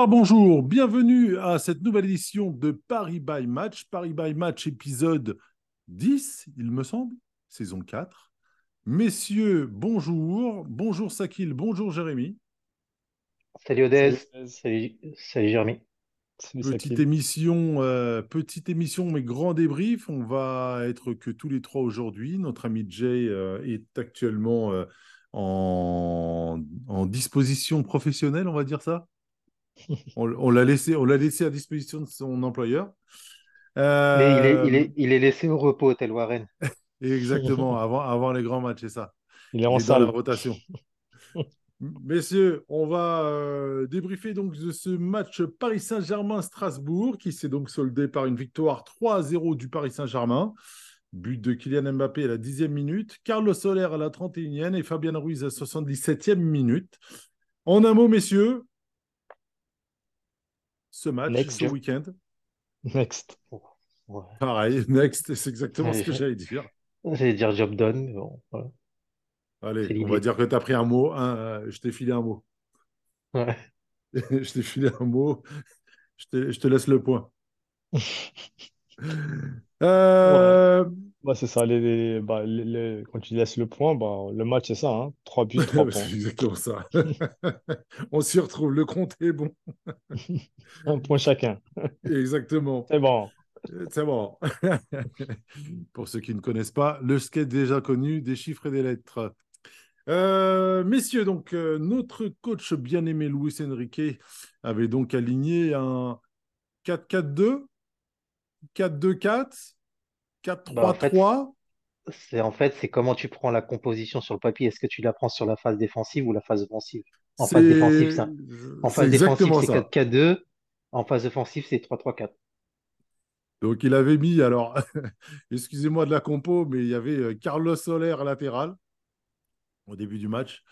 Bonsoir, bonjour, bienvenue à cette nouvelle édition de Paris by Match. Paris by Match épisode 10, il me semble, saison 4. Messieurs, bonjour. Bonjour Sakil, bonjour Jérémy. Salut Odez, salut, salut Jérémy. Petite Sakil. émission, euh, petite émission, mais grand débrief. On va être que tous les trois aujourd'hui. Notre ami Jay euh, est actuellement euh, en, en disposition professionnelle, on va dire ça? On, on l'a laissé, on l'a laissé à disposition de son employeur. Mais il est, il Euh, est, il est laissé au repos, tel Warren. Exactement, avant, avant les grands matchs, c'est ça. Il est en la salle. rotation. Messieurs, on va euh, débriefer donc de ce match Paris Saint-Germain-Strasbourg qui s'est donc soldé par une victoire 3-0 du Paris Saint-Germain. But de Kylian Mbappé à la 10e minute, Carlos Soler à la 31e et Fabien Ruiz à la 77e minute. En un mot, messieurs, ce match, Next. ce week-end, Next. Ouais. pareil, next, c'est exactement ce que j'allais dire. J'allais dire job done, bon, voilà. Allez, on va dire que tu as pris un mot, un, euh, je t'ai filé un mot. Ouais. je t'ai filé un mot. Je te, je te laisse le point. Euh, Bah, c'est ça. Les, les- bah, les- les- quand tu laisses le point, bah, le match, c'est ça. Hein. 3 buts, 3 points. c'est exactement ça. On s'y retrouve. Le compte est bon. Un point chacun. Exactement. C'est bon. C'est bon. Pour ceux qui ne connaissent pas, le skate déjà connu des chiffres et des lettres. Euh, messieurs, donc euh, notre coach bien-aimé Luis Enrique avait donc aligné un 4-4-2, 4-2-4, Bah, en fait, 4-3-3. c'est en fait, c'est comment tu prends la composition sur le papier. Est-ce que tu la prends sur la phase défensive ou la phase offensive? En phase défensive, C'est ça. En phase défensive, c'est ça. 4-4-2. En phase offensive, c'est 3-3-4. Donc il avait mis, alors, excusez-moi de la compo, mais il y avait euh, Carlos Soler latéral au début du match.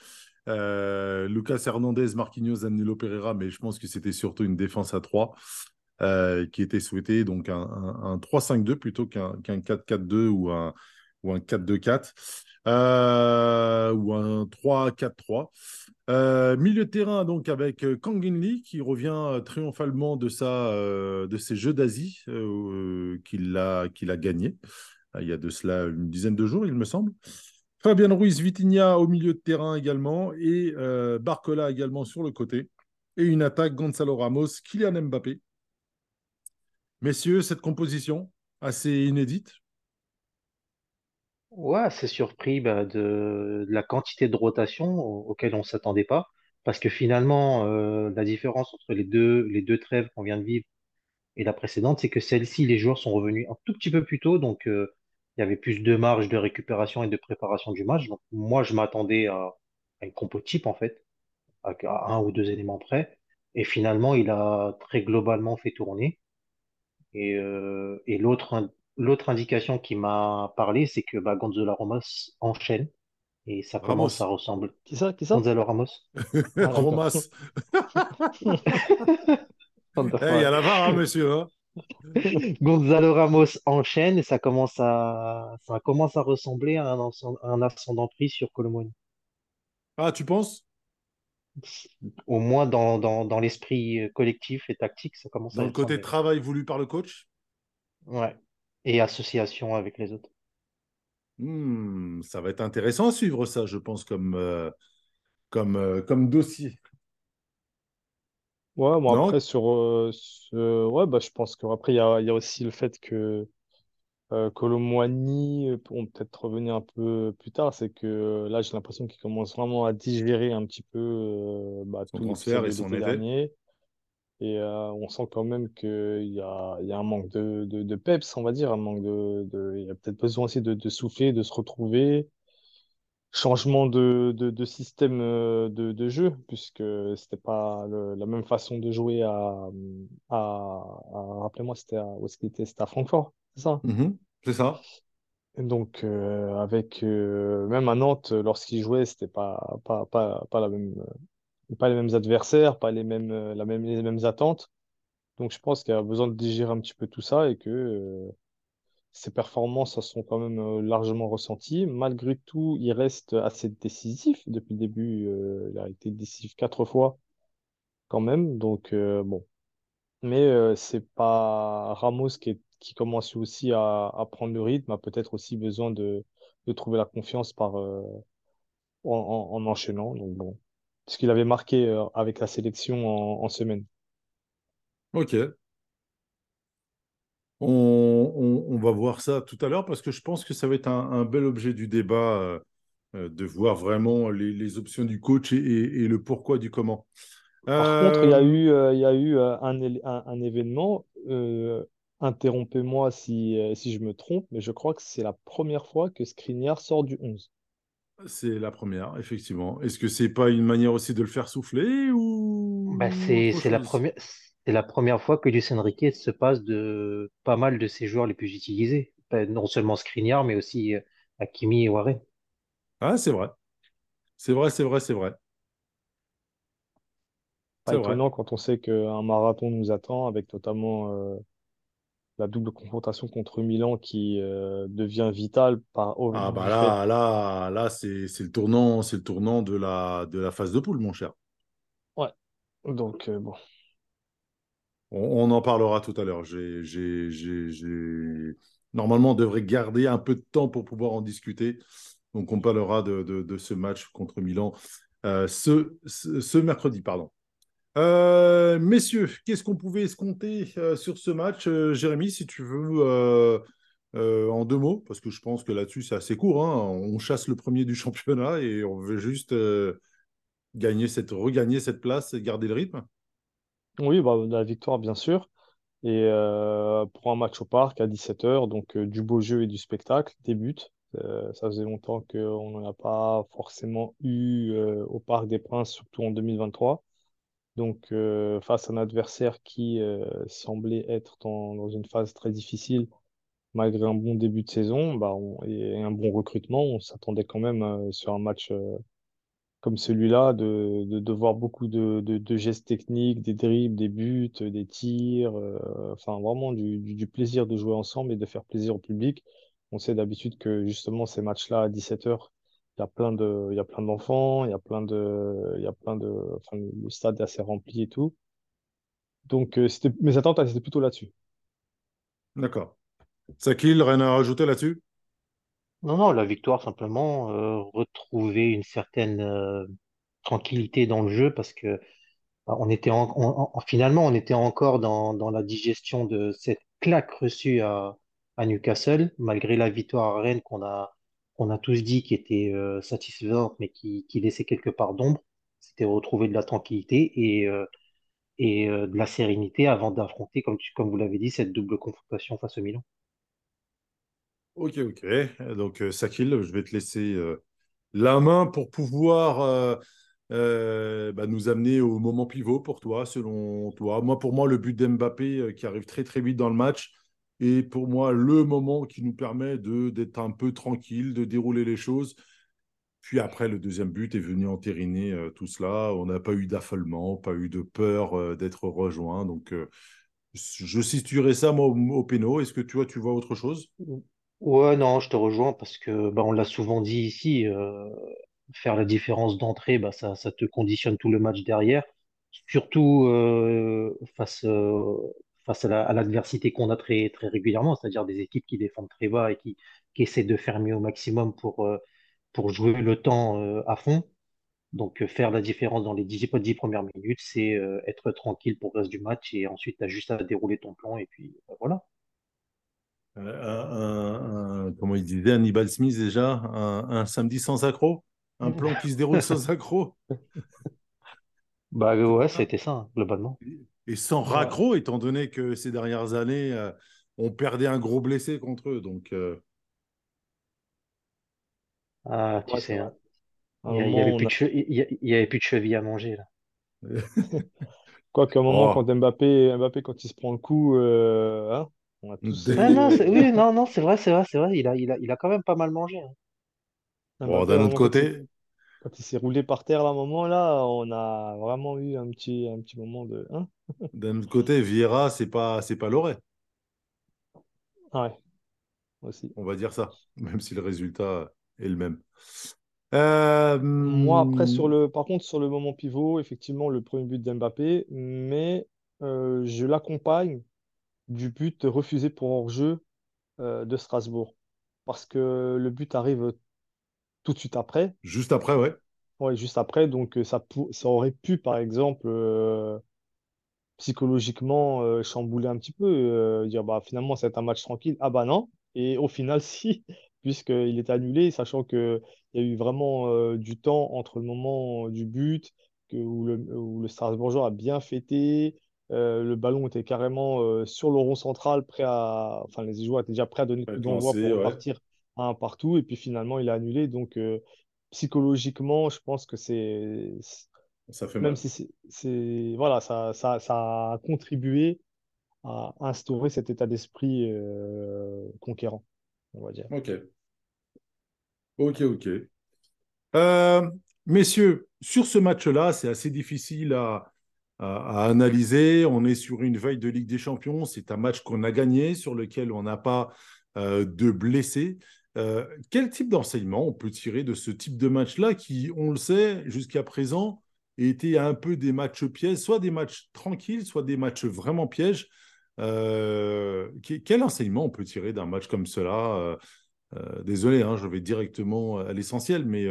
Euh, Lucas Hernandez, Marquinhos, Danilo Pereira, mais je pense que c'était surtout une défense à 3 euh, qui était souhaitée, donc un, un- un 3-5-2 plutôt qu'un qu'un 4-4-2 ou un, ou un 4-2-4 euh, ou un 3-4-3. Euh, milieu de terrain donc avec Kang In Lee qui revient triomphalement de, sa, de ses Jeux d'Asie qu'il a, qu'il a gagné il y a de cela une dizaine de jours, il me semble. Fabien Ruiz, Vitinha au milieu de terrain également et Barcola également sur le côté. Et une attaque Gonzalo Ramos, Kylian Mbappé. Messieurs, cette composition assez inédite? Ouais, c'est surpris bah, de, la quantité de rotation au- auquel on ne s'attendait pas. Parce que finalement, euh, la différence entre les deux, les deux trêves qu'on vient de vivre et la précédente, c'est que celle-ci, les joueurs sont revenus un tout petit peu plus tôt. Donc, euh, il y avait plus de marge de récupération et de préparation du match. Donc, moi, je m'attendais à, une compo type, en fait, à un ou deux éléments près. Et finalement, il a très globalement fait tourner. Et, euh, et l'autre, in- l'autre indication qui m'a parlé, c'est que bah, Gonzalo Ramos enchaîne. Et ça commence à ressembler. Qui ça? Qui ça? Gonzalo Ramos. Ah. Romas. Eh, Il y a la VAR, hein, monsieur. hein. Gonzalo Ramos enchaîne et ça commence à, ça commence à ressembler à un ascendant pris sur Colomoni. Ah, tu penses? Au moins dans, dans, dans l'esprit euh, collectif et tactique, ça commence à Dans le côté travail voulu par le coach? Ouais. Et association avec les autres. Hmm, Ça va être intéressant à suivre ça, je pense, comme, euh, comme, euh, comme dossier. Ouais, bon, après, sur. euh, Ouais, bah, je pense qu'après, il y a, il y a aussi le fait que euh, Muani, euh, on peut peut-être revenir un peu plus tard. C'est que euh, là, j'ai l'impression qu'il commence vraiment à digérer un petit peu euh, bah, Son tout transfert et son dernier. Et euh, on sent quand même qu'il y a, il y a un manque de, de, de peps, on va dire, un manque de, de... Il y a peut-être besoin aussi de, de souffler, de se retrouver. Changement de, système euh, de, jeu, puisque c'était pas le- la même façon de jouer à, à, à- rappelez-moi, c'était à, où était? C'était à Francfort, c'est ça? Mhm, c'est ça. Donc, euh, avec, euh, même à Nantes, lorsqu'il jouait, c'était pas, pas, pas, pas la même, pas les mêmes adversaires, pas les mêmes, euh, la même, les mêmes attentes. Donc je pense qu'il a besoin de digérer un petit peu tout ça et que euh, ses performances elles sont quand même euh, largement ressenties. Malgré tout, il reste assez décisif depuis le début. euh, il a été décisif quatre fois quand même. Donc euh, bon, mais euh, c'est pas Ramos qui commence aussi à, prendre le rythme, a peut-être aussi besoin de, trouver la confiance en, en, en enchaînant. Donc bon, ce qu'il avait marqué avec la sélection en, semaine. Ok. On, va voir ça tout à l'heure parce que je pense que ça va être un, bel objet du débat euh, de voir vraiment les, options du coach et le pourquoi du comment. Par contre, il y a Euh, eu, euh, il y a eu euh, un, éle- un, un événement, euh, interrompez-moi si, euh, si je me trompe, mais je crois que c'est la première fois que Skriniar sort du 11. c'est la première, effectivement. Est-ce que c'est pas une manière aussi de le faire souffler Bah, ou c'est, autre c'est la première, c'est la première fois que Luis Enrique se passe de pas mal de ses joueurs les plus utilisés. Pas- Non seulement Skriniar, mais aussi euh, Hakimi et Warren. Ah, c'est vrai. C'est vrai, c'est vrai, c'est vrai. Pas vrai. étonnant quand on sait qu'un marathon nous attend, avec notamment euh, la double confrontation contre Milan qui euh, devient vitale par, Ah bah là, là, là, c'est c'est le tournant, c'est le tournant de la de la phase de poule, mon cher. Ouais. Donc, euh, bon. On, on en parlera tout à l'heure. J'ai, j'ai, j'ai, j'ai- Normalement, on devrait garder un peu de temps pour pouvoir en discuter. Donc, on parlera de, de- de ce match contre Milan euh, ce, ce, ce mercredi, pardon. Euh, messieurs, qu'est-ce qu'on pouvait escompter euh, sur ce match? Euh, Jérémy, si tu veux, en deux mots, parce que je pense que là-dessus, c'est assez court. hein. On chasse le premier du championnat et on veut juste gagner cette, regagner cette place et garder le rythme. Oui, bah, la victoire, bien sûr. Et pour un match au parc à 17h, donc du beau jeu et du spectacle, des buts. Ça faisait longtemps qu'on n'en a pas forcément eu au Parc des Princes, surtout en 2023. Donc, euh, face à un adversaire qui euh, semblait être dans, une phase très difficile, malgré un bon début de saison bah, et un bon recrutement, on s'attendait quand même euh, sur un match comme celui-là de, voir beaucoup de, gestes techniques, des dribbles, des buts, des tirs, enfin vraiment du, du, du plaisir de jouer ensemble et de faire plaisir au public. On sait d'habitude que justement ces matchs-là à 17h, il y a plein de, il y a plein d'enfants, il y a plein de, il y a plein de, enfin, le stade est assez rempli et tout. Donc, euh, c'était, mes attentes, elles étaient plutôt là-dessus. D'accord. Sakil, rien à rajouter là-dessus? Non, non, la victoire, simplement, euh, retrouver une certaine euh, tranquillité dans le jeu parce que bah, on était en, en- en- finalement, on était encore dans, dans la digestion de cette claque reçue à, à Newcastle, malgré la victoire à Rennes qu'on a, qu'on a tous dit qui était euh, satisfaisante, mais qui, laissait quelque part d'ombre. C'était retrouver de la tranquillité et, euh, euh, de la sérénité avant d'affronter, comme, vous l'avez dit, cette double confrontation face au Milan. Ok, ok. Donc, euh, Sakil, je vais te laisser la main pour pouvoir bah, nous amener au moment pivot pour toi, selon toi. Moi, pour moi, le but d'Mbappé qui arrive très, très vite dans le match est pour moi le moment qui nous permet d'être un peu tranquille, de dérouler les choses. Puis après, le deuxième but est venu entériner euh, tout cela. On n'a pas eu d'affolement, pas eu de peur euh, d'être rejoint. Donc, euh, je situerai ça, moi, au, au péno. Est-ce que tu vois, tu vois autre chose? Ouais, non, je te rejoins parce que bah, on l'a souvent dit ici, faire la différence d'entrée, bah, ça, ça te conditionne tout le match derrière, surtout face, face à la- à l'adversité qu'on a très, très régulièrement, c'est-à-dire des équipes qui défendent très bas et qui, qui essaient de faire mieux au maximum pour, euh, pour jouer le temps euh, à fond. Donc, euh, faire la différence dans les dix, dix premières minutes, c'est être tranquille pour le reste du match et ensuite, tu as juste à dérouler ton plan et puis bah, voilà. Un, un- un- comment il disait Hannibal Smith déjà, un, samedi sans accroc, un plan qui se déroule sans accroc, Bah c'était ouais, ça. c'était ça, hein, globalement. Et sans Ouais. raccro, étant donné que ces dernières années, euh, on perdait un gros blessé contre eux. Donc, euh, Ah, tu Ouais, sais, hein. Il y, a- il y avait plus de a... che- il y a- il y avait plus de chevilles à manger, là. Quoiqu'à un moment, quand oh, Mbappé, Mbappé, quand il se prend le coup, euh, hein, on a tous... Ah non, oui, non, non, c'est vrai, c'est vrai, c'est vrai. Il a, il a, il a quand même pas mal mangé. hein. bon, d'un un autre quand côté, quand il s'est roulé par terre à un moment là, on a vraiment eu un petit, un petit moment de. Hein? D'un autre côté, Vieira, c'est pas, c'est pas Loret, Ouais, aussi. on va dire ça, même si le résultat est le même. Euh, Moi, après, sur hum, le, par contre, sur le moment pivot, effectivement, le premier but d'Mbappé, mais euh, je l'accompagne du but refusé pour hors-jeu euh, de Strasbourg. Parce que le but arrive tout de suite après, juste après, ouais. ouais, juste après, donc euh, ça, ça aurait pu, par exemple, euh, psychologiquement euh, chambouler un petit peu, euh, dire bah finalement c'est un match tranquille. Ah bah non. Et au final, si, puisqu'il est annulé, sachant qu'il y a eu vraiment du temps entre le moment du but, que, où le, où le Strasbourgeois a bien fêté, le ballon était carrément sur le rond central, prêt à, enfin les joueurs étaient déjà prêts à donner le coup d'envoi pour ouais. repartir à un partout, et puis finalement il a annulé. Donc euh, psychologiquement, je pense que c'est Ça fait même mal. si c'est, c'est- voilà, ça, ça, ça a contribué à instaurer cet état d'esprit euh, conquérant, on va dire. Ok, ok, ok. Euh, messieurs, sur ce match-là, c'est assez difficile à, à- à analyser. On est sur une veille de Ligue des Champions. C'est un match qu'on a gagné, sur lequel on n'a pas euh, de blessés. Euh, quel type d'enseignement on peut tirer de ce type de match-là qui, on le sait, jusqu'à présent, était un peu des matchs pièges, soit des matchs tranquilles, soit des matchs vraiment pièges. Euh, que- quel enseignement on peut tirer d'un match comme cela? Euh, Désolé, hein, je vais directement à l'essentiel, mais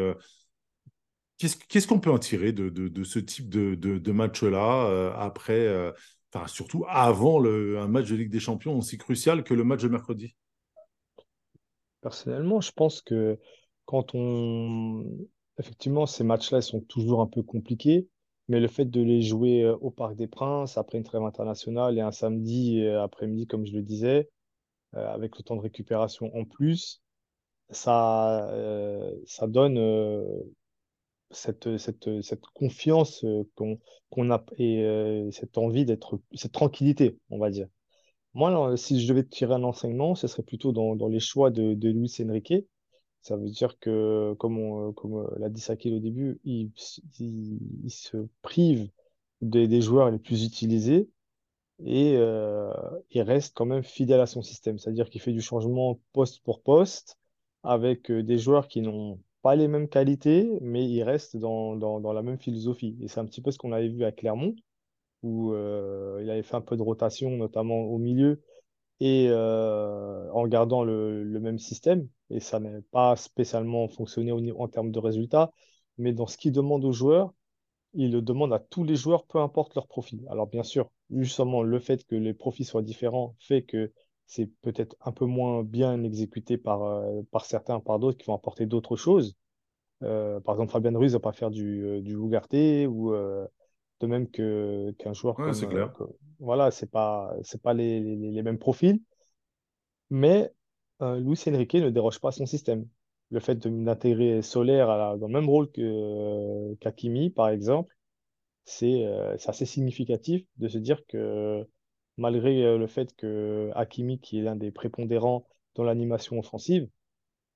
Qu'est-ce qu'on peut en tirer de, ce type de, match-là après, surtout avant un match de Ligue des Champions aussi crucial que le match de mercredi? Personnellement, je pense que quand on... Effectivement, ces matchs-là, sont toujours un peu compliqués, mais le fait de les jouer euh, au Parc des Princes, après une trêve internationale et un samedi euh, après-midi, comme je le disais, euh, avec le temps de récupération en plus, ça, ça donne cette, cette, cette confiance qu'on qu'on a et cette envie d'être, cette tranquillité, on va dire. Moi, si je devais tirer un enseignement, ce serait plutôt dans, les choix de, de Luis Enrique. Ça veut dire que, comme, on- comme euh, l'a dit Sakil au début, il, il, il se prive des, joueurs les plus utilisés et euh, il reste quand même fidèle à son système. C'est-à-dire qu'il fait du changement poste pour poste avec euh, des joueurs qui n'ont pas les mêmes qualités, mais ils restent dans, dans, dans la même philosophie. Et c'est un petit peu ce qu'on avait vu à Clermont, où euh, il avait fait un peu de rotation, notamment au milieu, et euh, en gardant le, même système. Et ça n'a pas spécialement fonctionné en termes de résultats, mais dans ce qu'il demande aux joueurs, il le demande à tous les joueurs, peu importe leur profil. Alors bien sûr, justement, le fait que les profils soient différents fait que c'est peut-être un peu moins bien exécuté par, euh, certains, par d'autres qui vont apporter d'autres choses. Par exemple, Fabien Ruiz va pas faire du, du Ugarte ou de même que qu'un joueur Ouais, comme, euh, clair. comme- voilà, c'est pas c'est pas les, les, les mêmes profils, mais euh, Luis Enrique ne déroge pas à son système. Le fait d'intégrer Solaire à la- dans le même rôle que euh, qu'Hakimi, par exemple c'est euh, assez significatif de se dire que malgré euh, le fait que Hakimi, qui est l'un des prépondérants dans l'animation offensive,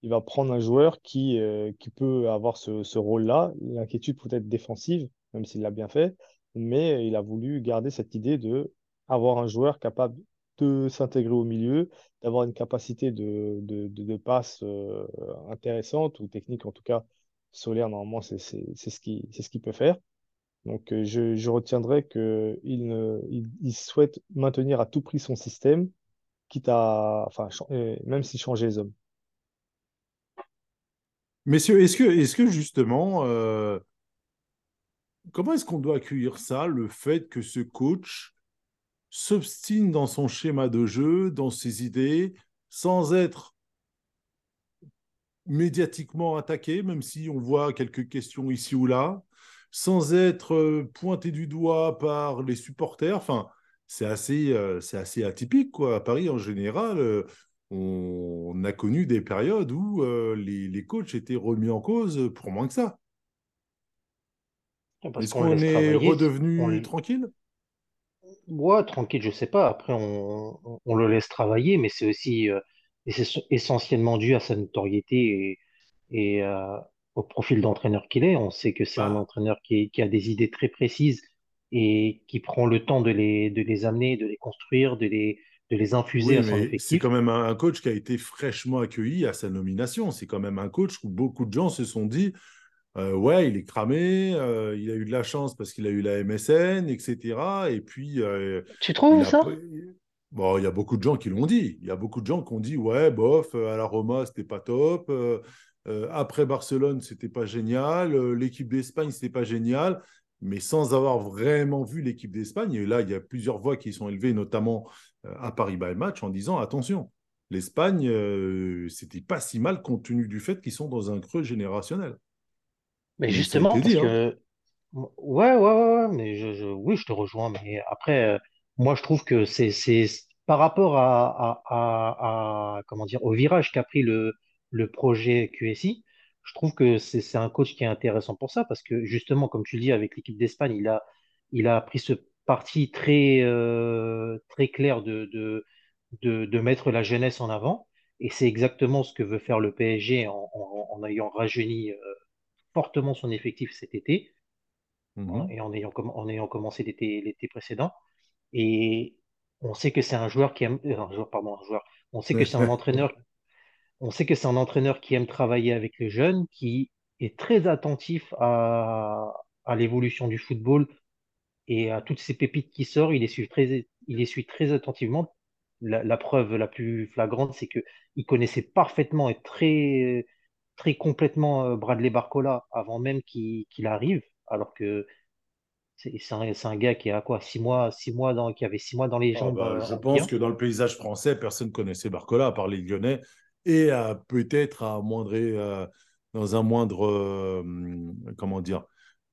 il va prendre un joueur qui, euh, qui peut avoir ce, ce rôle-là. L'inquiétude peut être défensive, même s'il l'a bien fait, mais il a voulu garder cette idée de avoir un joueur capable de s'intégrer au milieu, d'avoir une capacité de, de, de, de passe euh, intéressante ou technique en tout cas. Solaire, normalement, c'est ce qui, c'est ce qu'il peut faire. Donc, euh, je, je retiendrai qu'il il, il souhaite maintenir à tout prix son système, quitte à, enfin, euh, même s'il changeait les hommes. Messieurs, est-ce que, est-ce que justement, comment est-ce qu'on doit accueillir ça, le fait que ce coach s'obstine dans son schéma de jeu, dans ses idées, sans être médiatiquement attaqué, même si on voit quelques questions ici ou là, sans être euh, pointé du doigt par les supporters? Enfin, c'est assez, euh, atypique. À Paris, en général, euh, on, a connu des périodes où les, les coachs étaient remis en cause pour moins que ça. Est-ce qu'on est. On, redevenu le- tranquille? ouais, tranquille, je sais pas. Après, on, on, le laisse travailler, mais c'est aussi euh, et c'est essentiellement dû à sa notoriété et, et, euh, au profil d'entraîneur qu'il est. On sait que c'est un Bah, entraîneur qui, qui a des idées très précises et qui prend le temps de les, de les amener, de les construire, de les, de les infuser oui, à son mais c'est effectif. quand même un coach qui a été fraîchement accueilli à sa nomination. C'est quand même un coach où beaucoup de gens se sont dit euh, ouais, il est cramé, euh, il a eu de la chance parce qu'il a eu la MSN, etc. Et puis, euh, Tu trouves ça? Bon, il y a beaucoup de gens qui l'ont dit. Il y a beaucoup de gens qui ont dit ouais, bof, à la Roma, c'était pas top. après Barcelone, c'était pas génial. l'équipe d'Espagne, c'était pas génial. Mais sans avoir vraiment vu l'équipe d'Espagne, et là, il y a plusieurs voix qui sont élevées, notamment à Paris by Match, en disant attention, l'Espagne, c'était pas si mal compte tenu du fait qu'ils sont dans un creux générationnel. Mais justement, parce dit, hein. que ouais, ouais, ouais, ouais, mais je, je- oui, je te rejoins. Mais après, euh, moi, je trouve que c'est, c'est par rapport à, à, à, à- comment dire, au virage qu'a pris le, le projet QSI, je trouve que c'est c'est un coach qui est intéressant pour ça, parce que justement, comme tu le dis, avec l'équipe d'Espagne, il a, il a pris ce parti très, euh, très clair de, de, de, de mettre la jeunesse en avant. Et c'est exactement ce que veut faire le PSG en, en, en ayant rajeuni fortement son effectif cet été hein, Mhm. et en ayant, en ayant commencé l'été l'été précédent. Et on sait que c'est un joueur qui aime, euh, un joueur, pardon, un joueur. On sait que c'est un entraîneur, on sait que c'est un entraîneur qui aime travailler avec les jeunes, qui est très attentif à, à l'évolution du football et à toutes ces pépites qui sortent. Il les suit très, il les suit très attentivement. La, la preuve la plus flagrante, c'est que il connaissait parfaitement et très, très complètement euh, Bradley Barcola avant même qu'il arrive, alors que c'est un, un gars qui a quoi, six mois, six mois dans, qui avait six mois dans les Ah jambes bah, euh, je pense 1. que dans le paysage français, personne ne connaissait Barcola à part les Lyonnais et peut-être à moindre, euh, dans un moindre, euh, comment dire,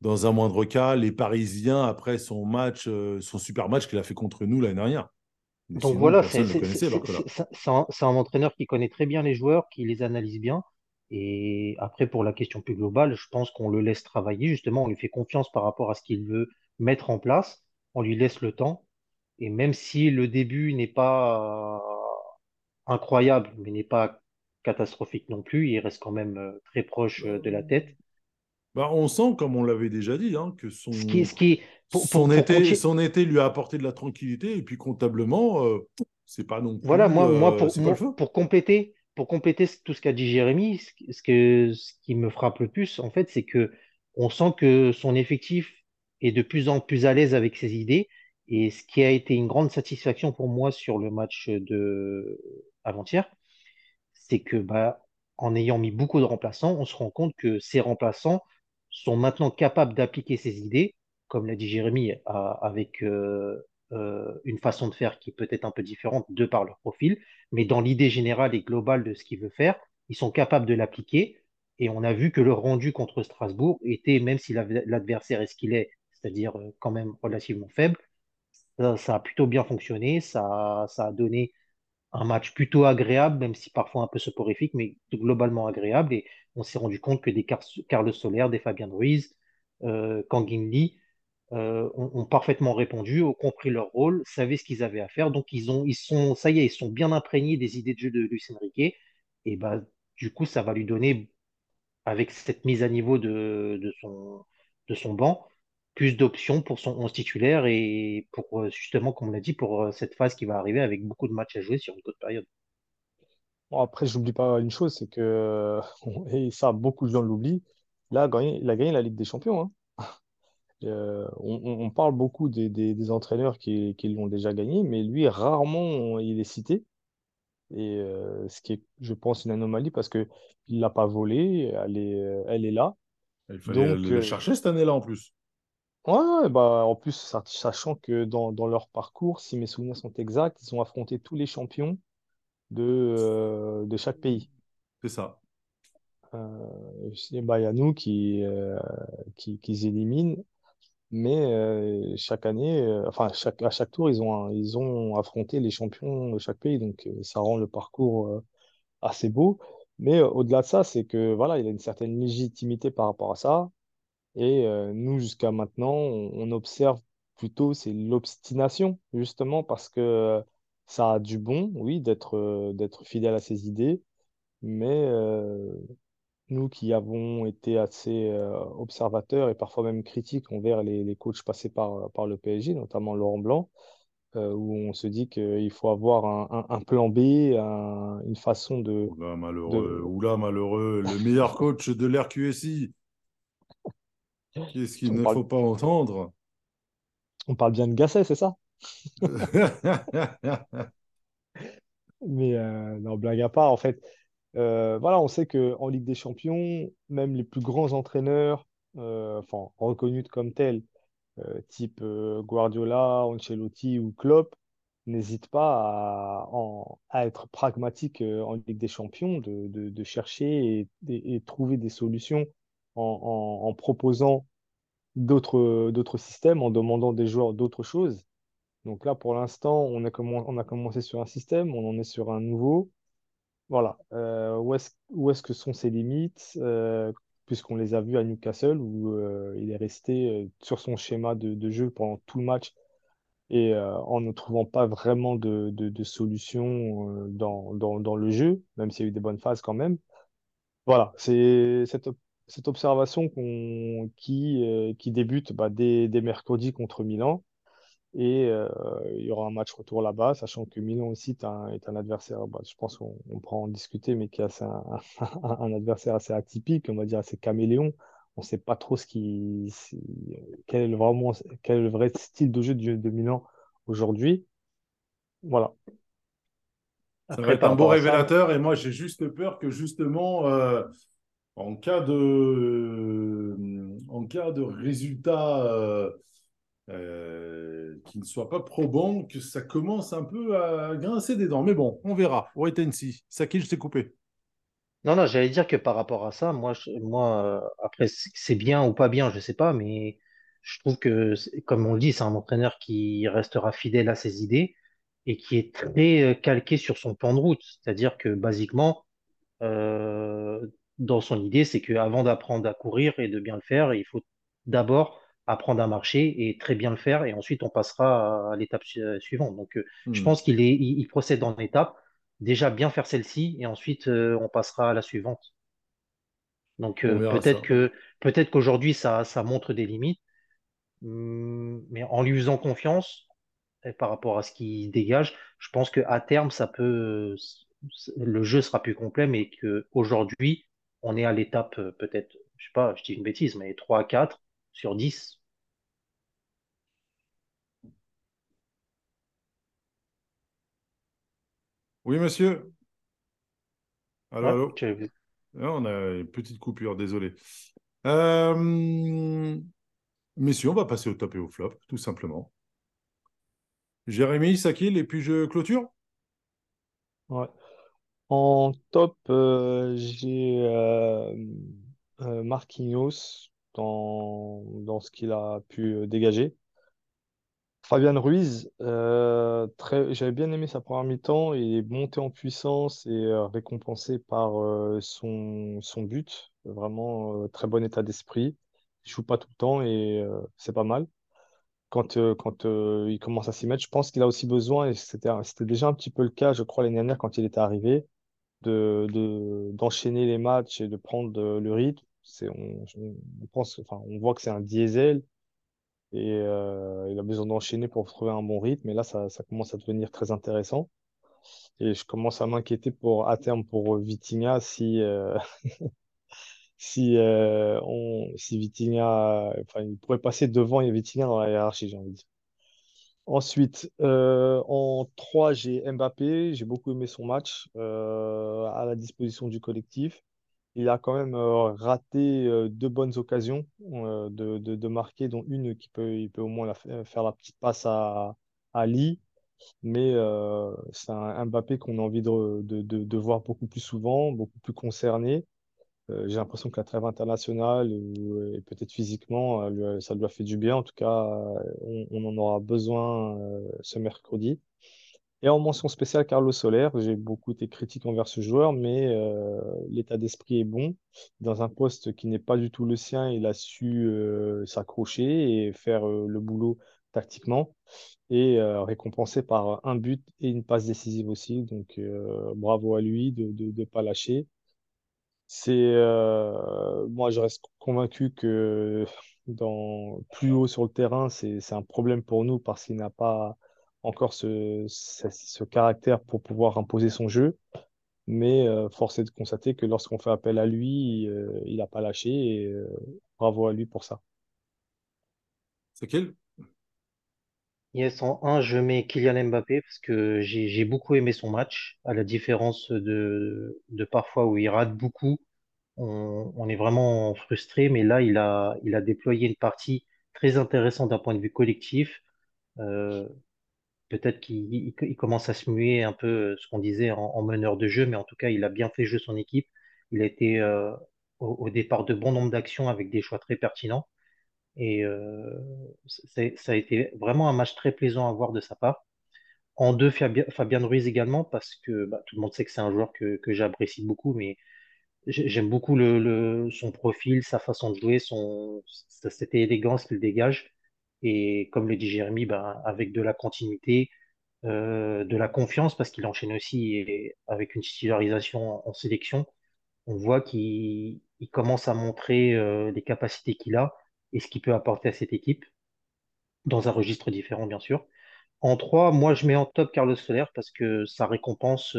dans un moindre cas, les Parisiens après son match, euh, son super match qu'il a fait contre nous l'année dernière. Mais Donc sinon, voilà, un, c'est un entraîneur qui connaît très bien les joueurs, qui les analyse bien. Et après, pour la question plus globale, je pense qu'on le laisse travailler. Justement, on lui fait confiance par rapport à ce qu'il veut mettre en place. On lui laisse le temps. Et même si le début n'est pas incroyable, mais n'est pas catastrophique non plus, il reste quand même euh, très proche euh, de la tête. Bah, on sent, comme on l'avait déjà dit, hein, que Ce qui, son, ce qui, pour, pour, son, pour été, son été lui a apporté de la tranquillité et puis comptablement, euh, c'est pas non Voilà, plus, moi, moi, euh, pour, pas le moi, pour compléter, pour compléter tout ce qu'a dit Jérémy, ce, qui, me frappe le plus, en fait, c'est que on sent que son effectif est de plus en plus à l'aise avec ses idées. Et ce qui a été une grande satisfaction pour moi sur le match de avant-hier, c'est que bah, en ayant mis beaucoup de remplaçants, on se rend compte que ces remplaçants sont maintenant capables d'appliquer ces idées, comme l'a dit Jérémy, avec euh, une façon de faire qui est peut-être un peu différente de par leur profil, mais dans l'idée générale et globale de ce qu'il veut faire, ils sont capables de l'appliquer. Et on a vu que le rendu contre Strasbourg était, même si l'adversaire est ce qu'il est, c'est-à-dire euh, quand même relativement faible, ça, a plutôt bien fonctionné, ça, ça a donné un match plutôt agréable, même si parfois un peu soporifique, mais globalement agréable. Et on s'est rendu compte que des Car- Carlos Soler, des Fabien Ruiz, euh, Kangin Lee euh, ont, parfaitement répondu, ont compris leur rôle, savaient ce qu'ils avaient à faire. Donc ils ont, ils sont, ça y est, ils sont bien imprégnés des idées de jeu de Luis Enrique. Et bah, du coup, ça va lui donner avec cette mise à niveau de, de son, de son banc, plus d'options pour son 11 titulaire et pour euh, justement, comme on l'a dit, pour euh, cette phase qui va arriver avec beaucoup de matchs à jouer sur une courte période. Bon, après, j'oublie pas une chose, c'est que, et ça, beaucoup de gens l'oublient, là, il a gagné la Ligue des Champions. hein. Euh, on, parle beaucoup des, des- des entraîneurs qui, qui l'ont déjà gagné, mais lui, rarement il est cité. Et euh, ce qui est, je pense, une anomalie parce que il l'a pas volé, elle est, euh, elle est là. Il fallait Donc, le chercher cette année-là en plus. ouais, bah, en plus, sa- sachant que dans, dans leur parcours, si mes souvenirs sont exacts, ils ont affronté tous les champions de, euh, de chaque pays. C'est ça. Euh, bah, il y a nous qui, euh, qui, qui éliminent, mais euh, chaque année, euh, enfin, à chaque tour, ils ont, ils ont affronté les champions de chaque pays. Donc, euh, ça rend le parcours assez beau. Mais au-delà de ça, c'est que voilà, il a une certaine légitimité par rapport à ça. Et nous, jusqu'à maintenant, on, observe plutôt c'est l'obstination, justement, parce que ça a du bon, oui, d'être d'être fidèle à ses idées, mais nous qui avons été assez euh, observateurs et parfois même critiques envers les, les coachs passés par, par le PSG, notamment Laurent Blanc, euh, où on se dit qu'il faut avoir un, un- un plan B, un- une façon de, Oula, malheureux, de... oula, malheureux, le meilleur coach de l'RQSI. Qu'est-ce qu'il ne parle, faut pas entendre? on parle bien de Gasset, c'est ça? Mais euh, non, blague à part, en fait, euh, voilà, on sait qu'en Ligue des Champions, même les plus grands entraîneurs, euh, enfin, reconnus comme tels, euh, type Guardiola, Ancelotti ou Klopp, n'hésitent pas à, être pragmatiques en Ligue des Champions, de, chercher et, trouver des solutions en, proposant d'autres systèmes, en demandant des joueurs d'autres choses. Donc là, pour l'instant, on a commencé sur un système, on en est sur un nouveau. Voilà. Euh, où est-ce, que sont ses limites, euh, puisqu'on les a vus à Newcastle, où euh, il est resté sur son schéma de, jeu pendant tout le match et en ne trouvant pas vraiment de, de, solution dans, le jeu, même s'il y a eu des bonnes phases quand même. Voilà, c'est cette, ob- cette observation qui débute bah, dès, dès mercredi contre Milan. Et euh, il y aura un match retour là-bas, sachant que Milan aussi est un, est un adversaire, bah, je pense qu'on on pourra en discuter, mais qui est assez un, un adversaire assez atypique, on va dire assez caméléon. On ne sait pas trop ce qui, quel est le, vraiment, quel est le vrai style de jeu de, de Milan aujourd'hui. Voilà. Ça va Après, être un beau ça, révélateur et moi j'ai juste peur que justement euh, en cas de en cas de résultat euh, euh, qui ne soit pas probant, que ça commence un peu à grincer des dents. Mais bon, on verra. Wait and see. Saki, je t'ai coupé. non, non, j'allais dire que par rapport à ça, moi, moi, euh, après, c'est bien ou pas bien, je sais pas, mais je trouve que, comme on le dit, c'est un entraîneur qui restera fidèle à ses idées et qui est très euh, calqué sur son plan de route. C'est-à-dire que, basiquement, dans son idée, c'est qu'avant d'apprendre à courir et de bien le faire, il faut d'abord apprendre à marcher et très bien le faire, et ensuite on passera à l'étape euh, suivante. Donc, euh, je Hmm. pense qu'il est, il, il procède en étapes. Déjà bien faire celle-ci, et ensuite euh, on passera à la suivante. Donc, euh, peut-être que peut-être qu'aujourd'hui ça, ça montre des limites, hum, mais en lui faisant confiance et par rapport à ce qu'il dégage, je pense qu'à terme, ça peut, le jeu sera plus complet, mais qu'aujourd'hui, on est à l'étape, peut-être, je sais pas, je dis une bêtise, mais 3 à 4 sur 10. Oui, monsieur. Allô, Ouais, allô. Ah, on a une petite coupure, désolé. Euh, messieurs, on va passer au top et au flop, tout simplement. Jérémy, Sakil, et puis je clôture? Ouais. En top, euh, j'ai euh, euh, Marquinhos dans, dans ce qu'il a pu dégager. Fabian Ruiz, euh, très, j'avais bien aimé sa première mi-temps. Il est monté en puissance et euh, récompensé par euh, son, son but. Vraiment, très bon état d'esprit. Il joue pas tout le temps et c'est pas mal. Quand, quand il commence à s'y mettre, je pense qu'il a aussi besoin, et c'était, déjà un petit peu le cas, je crois, l'année dernière quand il était arrivé, de, de, d'enchaîner les matchs et de prendre le rythme. On, on voit que c'est un diesel et euh, il a besoin d'enchaîner pour trouver un bon rythme. Et là, ça, commence à devenir très intéressant. Et je commence à m'inquiéter pour, à terme pour Vitinha si, euh, si, euh, on, si Vitinha, enfin, il pourrait passer devant Vitinha dans la hiérarchie, j'ai envie de dire. Ensuite, euh, en 3, j'ai Mbappé. J'ai beaucoup aimé son match euh, à la disposition du collectif. Il a quand même euh, raté euh, deux bonnes occasions euh, de, de, marquer, dont une qui peut, il peut au moins faire la petite passe à, à Lee. Mais c'est un Mbappé qu'on a envie de, de, voir beaucoup plus souvent, beaucoup plus concerné. J'ai l'impression que la trêve internationale et peut-être physiquement, ça lui a fait du bien. En tout cas, on, en aura besoin ce mercredi. Et en mention spéciale, Carlos Soler. J'ai beaucoup été critique envers ce joueur, mais euh, l'état d'esprit est bon. Dans un poste qui n'est pas du tout le sien, il a su euh, s'accrocher et faire euh, le boulot tactiquement et récompensé par un but et une passe décisive aussi. Donc bravo à lui de ne pas lâcher. C'est moi, je reste convaincu que plus haut sur le terrain, c'est un problème pour nous parce qu'il n'a pas encore ce, ce, ce caractère pour pouvoir imposer son jeu. Mais euh, force est de constater que lorsqu'on fait appel à lui, euh, il n'a pas lâché et euh, bravo à lui pour ça. C'est quel? Yes, en un, je mets Kylian Mbappé parce que j'ai beaucoup aimé son match, à la différence de, de parfois où il rate beaucoup. On, on est vraiment frustré, mais là, il a, il a déployé une partie très intéressante d'un point de vue collectif. Euh, peut-être qu'il il- il commence à se muer un peu euh, ce qu'on disait en, en meneur de jeu, mais en tout cas, il a bien fait jouer son équipe. Il a été euh, au, départ de bon nombre d'actions avec des choix très pertinents. Et euh, ça a été vraiment un match très plaisant à voir de sa part. En deux, Fabien, Ruiz également, parce que bah, tout le monde sait que c'est un joueur que, j'apprécie beaucoup, mais j'ai- j'aime beaucoup son profil, sa façon de jouer, son, cette élégance qu'il dégage. Et comme le dit Jérémy, bah, avec de la continuité, euh, de la confiance, parce qu'il enchaîne aussi et avec une titularisation en sélection, on voit qu'il il commence à montrer euh, les capacités qu'il a et ce qu'il peut apporter à cette équipe, dans un registre différent, bien sûr. En trois, moi, je mets en top Carlos Soler parce que ça récompense,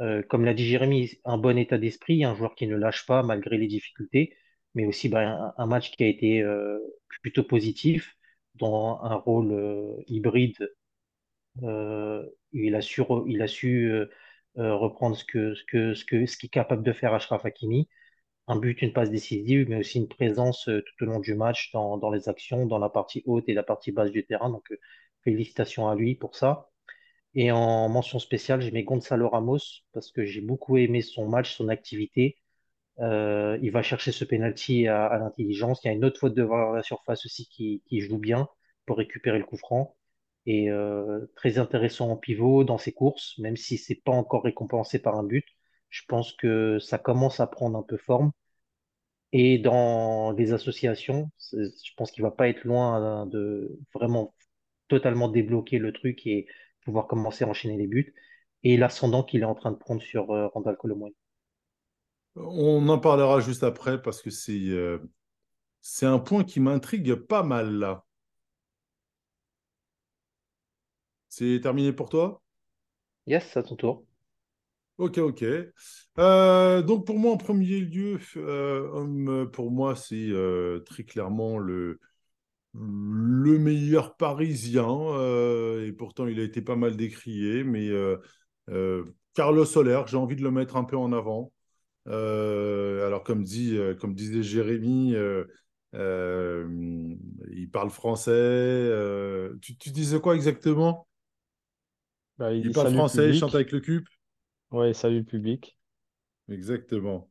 euh, comme l'a dit Jérémy, un bon état d'esprit, un joueur qui ne lâche pas malgré les difficultés, mais aussi bah, un, match qui a été euh, plutôt positif dans un rôle euh, hybride. Euh, il a su, reprendre ce que, ce que, ce capable de faire Achraf Hakimi. Un but, une passe décisive, mais aussi une présence tout au long du match dans, dans les actions, dans la partie haute et la partie basse du terrain. Donc, félicitations à lui pour ça. Et en mention spéciale, j'ai mis Gonzalo Ramos parce que j'ai beaucoup aimé son match, son activité. Euh, il va chercher ce penalty à, l'intelligence. Il y a une autre faute devant la surface aussi qui, joue bien pour récupérer le coup franc. Et euh, très intéressant en pivot dans ses courses, même si c'est pas encore récompensé par un but. Je pense que ça commence à prendre un peu forme. Et dans les associations, je pense qu'il va pas être loin hein, de vraiment totalement débloquer le truc et pouvoir commencer à enchaîner les buts. Et l'ascendant qu'il est en train de prendre sur euh, Randal Colomwani. On en parlera juste après parce que c'est euh, c'est un point qui m'intrigue pas mal là. C'est terminé pour toi? Yes, à ton tour. Ok, ok. Euh, donc pour moi, en premier lieu, euh, pour moi, c'est très clairement le, le meilleur Parisien. et pourtant, il a été pas mal décrié. Mais Carlos Soler, j'ai envie de le mettre un peu en avant. Euh, alors, comme, dit, euh, comme disait Jérémy, euh, il parle français. tu, tu disais quoi exactement? Bah, il parle français, il chante avec le cube. Ouais, salut le public. Exactement.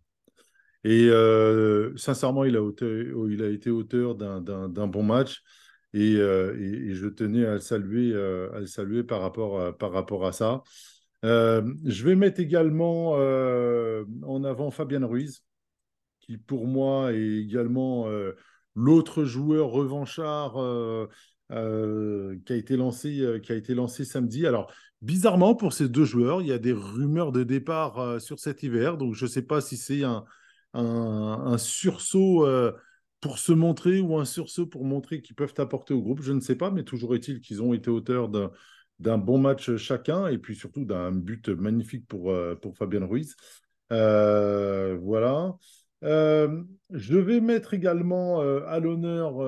Et euh, sincèrement, il a, auteur- il a été auteur d'un bon match et, euh, et- et je tenais à le saluer, euh, à le saluer par rapport à, par rapport à ça. Euh, je vais mettre également euh, en avant Fabien Ruiz, qui pour moi est également euh, l'autre joueur revanchard qui a été lancé, qui a été lancé samedi. Alors, bizarrement, pour ces deux joueurs, il y a des rumeurs de départ sur cet hiver, donc je ne sais pas si c'est un, un, sursaut pour se montrer ou un sursaut pour montrer qu'ils peuvent apporter au groupe, je ne sais pas, mais toujours est-il qu'ils ont été auteurs d'un d'un bon match chacun et puis surtout d'un but magnifique pour, euh, pour Fabien Ruiz. Euh, voilà. Euh, je vais mettre également à l'honneur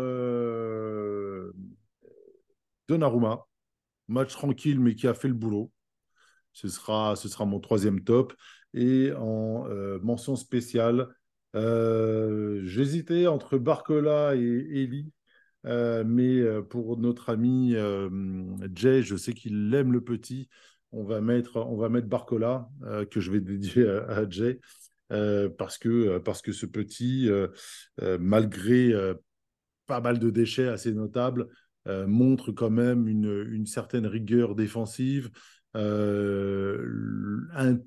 Donnarumma, match tranquille mais qui a fait le boulot. Ce sera, ce sera mon troisième top. Et en mention spéciale, j'hésitais entre Barcola et Eli. Euh, mais euh, pour notre ami Jay, je sais qu'il aime le petit. On va mettre, on va mettre Barcola, euh, que je vais dédier à, à Jay, parce, que, parce que ce petit, malgré pas mal de déchets assez notables, montre quand même une, une certaine rigueur défensive, un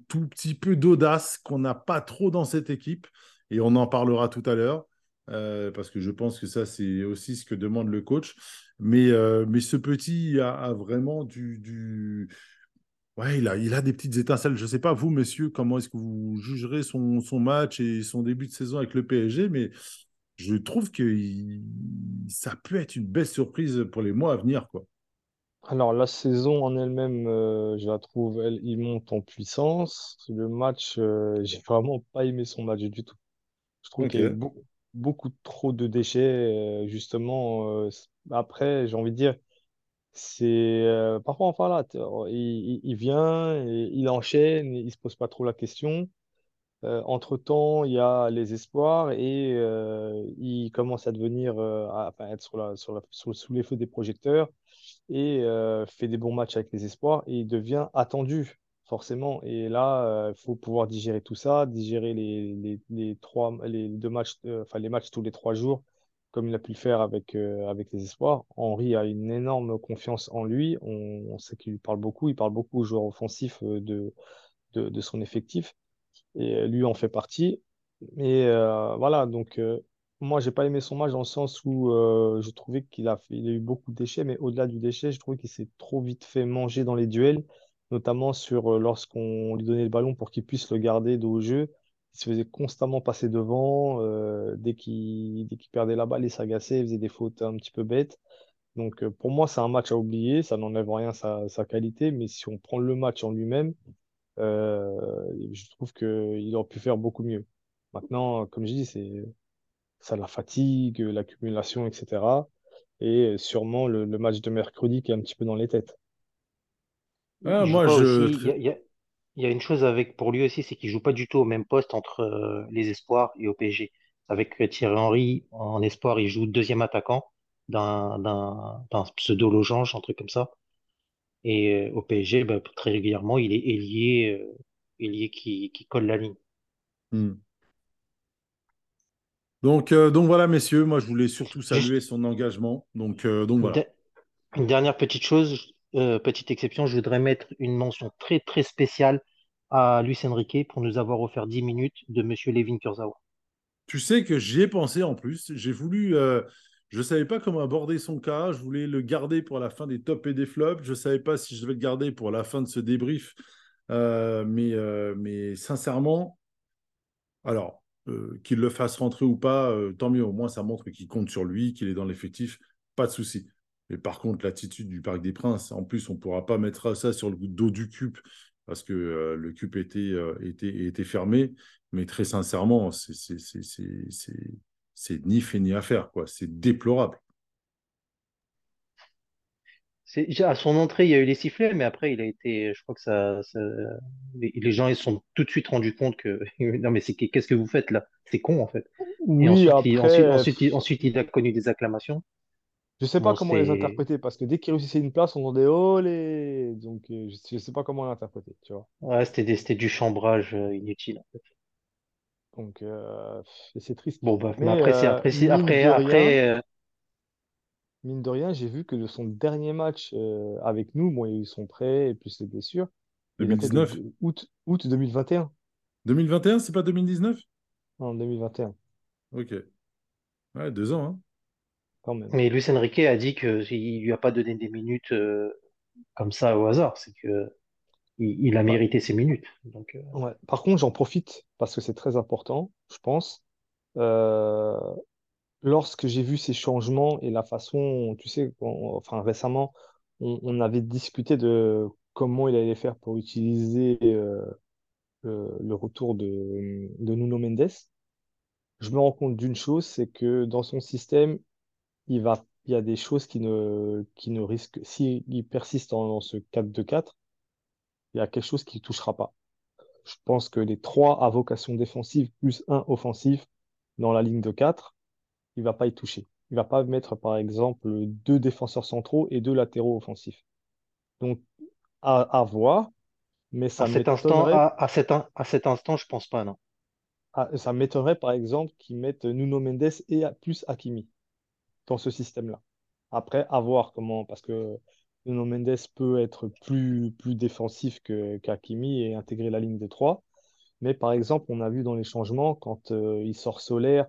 tout petit peu d'audace qu'on n'a pas trop dans cette équipe, et on en parlera tout à l'heure. Euh, parce que je pense que ça, c'est aussi ce que demande le coach. Mais, euh, mais ce petit a, a vraiment du, du, Ouais, il a, il a des petites étincelles. Je ne sais pas, vous, messieurs, comment est-ce que vous jugerez son, son match et son début de saison avec le PSG, mais je trouve que il- ça peut être une belle surprise pour les mois à venir, quoi. Alors, la saison en elle-même, euh, je la trouve, elle, il monte en puissance. Le match, euh, j'ai vraiment pas aimé son match du tout. Je trouve qu'il y a beaucoup trop de déchets, euh, justement. euh, après, j'ai envie de dire, c'est euh, parfois, enfin là, t- il, vient, il enchaîne, et il se pose pas trop la question. Entre-temps, il y a les espoirs et il commence à devenir, euh, à, être sur la, sous les feux des projecteurs et fait des bons matchs avec les espoirs et il devient attendu, forcément. Et là, il faut pouvoir digérer tout ça, digérer les, les, les trois, les deux matchs, euh, enfin, les matchs tous les trois jours, comme il a pu le faire avec, euh, avec les espoirs. Henry a une énorme confiance en lui. On, sait qu'il parle beaucoup. Il parle beaucoup aux joueurs offensifs euh, de, de, de son effectif et euh, lui en fait partie. Euh, voilà, donc euh, moi, j'ai pas aimé son match dans le sens où euh, je trouvais qu'il a il a eu beaucoup de déchets, mais au-delà du déchet, je trouvais qu'il s'est trop vite fait manger dans les duels, notamment sur euh, lorsqu'on lui donnait le ballon pour qu'il puisse le garder dos au jeu. Il se faisait constamment passer devant. euh, dès qu'il perdait la balle, il s'agaçait, il faisait des fautes un petit peu bêtes. Donc euh, pour moi, c'est un match à oublier. Ça n'enlève rien à sa, qualité, mais si on prend le match en lui-même, je trouve qu'il aurait pu faire beaucoup mieux. Maintenant, comme je dis, c'est ça la fatigue, l'accumulation, etc. Et sûrement le, le match de mercredi qui est un petit peu dans les têtes. Ah, moi, je. Il y a, y y une chose avec pour lui aussi, c'est qu'il joue pas du tout au même poste entre euh, les espoirs et au PSG. Avec euh, Thierry Henry en espoir, il joue deuxième attaquant d'un pseudo losange, un truc comme ça. Et euh, au PSG, bah, très régulièrement, il est ailier, euh, ailier qui, qui colle la ligne. Hmm. Donc, donc voilà, messieurs, moi, je voulais surtout saluer son engagement. Donc, donc voilà. une dernière petite chose, euh, petite exception, je voudrais mettre une mention très très spéciale à Luis Enrique pour nous avoir offert 10 minutes de Monsieur Levin Kurzawa. Tu sais que j'y ai pensé en plus. J'ai voulu. euh, je ne savais pas comment aborder son cas. Je voulais le garder pour la fin des tops et des flops. Je ne savais pas si je devais le garder pour la fin de ce débrief. Euh, mais, mais sincèrement, alors, qu'il le fasse rentrer ou pas, tant mieux. Au moins, ça montre qu'il compte sur lui, qu'il est dans l'effectif. Pas de souci. Mais par contre, l'attitude du Parc des Princes, en plus, on ne pourra pas mettre ça sur le dos du CUP parce que euh, le CUP était, euh, était, était fermé. Mais très sincèrement, c'est ni fait ni à faire. C'est déplorable. À son entrée, il y a eu les sifflets, mais après, il a été, je crois que ça, ça- les, les gens, ils se sont tout de suite rendus compte que, non, mais c'est, qu'est-ce que vous faites là? C'est con, en fait. Et ensuite, il, ensuite, après, ensuite, il, ensuite, il a connu des acclamations. Je sais pas Bon, comment les c'est, interpréter parce que dès qu'ils réussissaient une place, on entendait olé. Donc euh, je, sais pas comment l'interpréter, tu vois. ouais, c'était des- c'était du chambrage euh, inutile. en fait. Donc euh, c'est triste. Bon, bah, mais Mais après, c'est, euh, après, c'est- mine après, de rien. après, euh, Mine de rien, j'ai vu que de son dernier match euh, avec nous, bon, il y a eu son prêt et plus les blessures, il datait de 2019 de- août, août 2021. 2021, c'est pas 2019 En 2021, Ok. Ouais, deux ans. hein. Quand même. mais Luis Enrique a dit que il lui a pas donné des minutes euh, comme ça au hasard. C'est que il, il a Bah, mérité ses minutes. Donc, euh, ouais. Par contre, j'en profite parce que c'est très important, je pense. Euh, lorsque j'ai vu ces changements et la façon, tu sais, on- enfin récemment, on, on avait discuté de comment il allait faire pour utiliser le, le retour de, de Nuno Mendes. je me rends compte d'une chose, c'est que dans son système, il va, il y a des choses qui ne, qui ne risquent, s'il persiste dans, dans ce 4-2-4, il y a quelque chose qui ne touchera pas. Je pense que les trois à vocation défensive plus un offensif dans la ligne de 4, il va pas y toucher. Il va pas mettre, par exemple, deux défenseurs centraux et deux latéraux offensifs. Donc, à, à voir, mais à ça cet instant, à, à cet, in- à cet instant, je pense pas, non. ah, ça m'étonnerait, par exemple, qu'ils mettent Nuno Mendes et plus Hakimi. Dans ce système-là. Après, à voir comment, parce que Nuno Mendes peut être plus, plus défensif que qu'Hakimi et intégrer la ligne de 3. Mais par exemple, on a vu dans les changements, quand euh, il sort Solaire,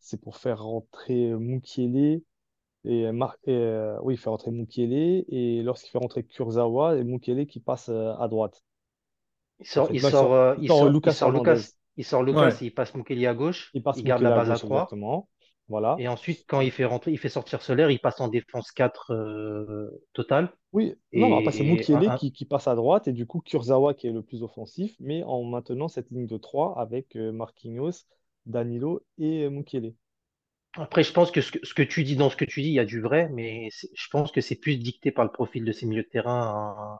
c'est pour faire rentrer Mukiele Et, Mar- et, euh, oui, il fait rentrer Mukiele. Et lorsqu'il fait rentrer Kurzawa, et Mukiele qui passe euh, à droite. Il sort, fait il là, sort, sort, euh, il sort Lucas sort Hernandez. Lucas, il sort Lucas il passe Mukeli à gauche. Il passe Il garde la Mukiele à base à gauche, 3. exactement. Voilà. Et ensuite, quand il fait rentrer, il fait sortir Solaire, il passe en défense 4 euh, total. Oui, non, non, après c'est Mukiele un- qui, qui passe à droite et du coup Kurzawa qui est le plus offensif, mais en maintenant cette ligne de 3 avec euh, Marquinhos, Danilo et euh, Mukiele. après, je pense que ce, que ce que tu dis dans ce que tu dis, il y a du vrai, mais je pense que c'est plus dicté par le profil de ses milieux de terrain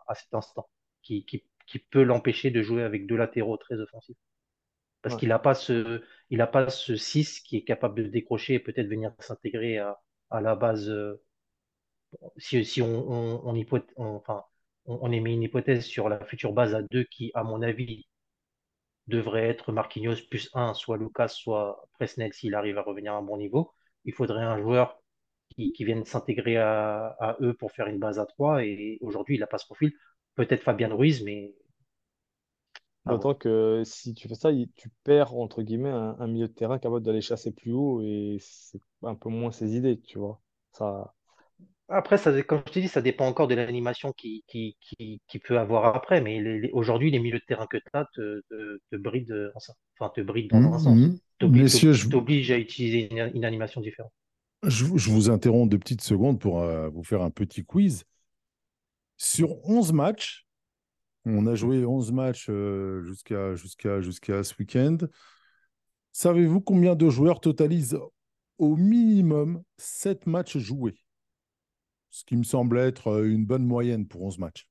à, à cet instant, qui, qui, qui peut l'empêcher de jouer avec deux latéraux très offensifs. Parce Ouais. qu'il n'a pas ce, il a pas ce 6 qui est capable de décrocher et peut-être venir s'intégrer à, à la base. euh, si, si on, on, on, hypoth- on- enfin, on, on émet une hypothèse sur la future base à 2 qui, à mon avis, devrait être Marquinhos plus 1, soit Lucas, soit Presnel s'il arrive à revenir à un bon niveau, il faudrait un joueur qui, qui vienne s'intégrer à, à eux pour faire une base à 3 et aujourd'hui il n'a pas ce profil. Peut-être Fabien Ruiz, mais voir. D'autant que si tu fais ça, tu perds entre guillemets un, un milieu de terrain capable d'aller chasser plus haut et c'est un peu moins ses idées, tu vois. Ça, Après, ça, comme je t'ai dit, ça dépend encore de l'animation qui, qui, qui, qui peut avoir après, mais les- les- aujourd'hui, les milieux de terrain que tu as te, te, te brident, enfin, te brident dans un sens. Mhm. Je, T'oblige à utiliser une, une animation différente. je- je vous interromps deux petites secondes pour euh, vous faire un petit quiz. Sur 11 matchs, on a joué 11 matchs euh, jusqu'à jusqu'à jusqu'à ce week-end. Savez-vous combien de joueurs totalisent au minimum 7 matchs joués? Ce qui me semble être euh, une bonne moyenne pour 11 matchs.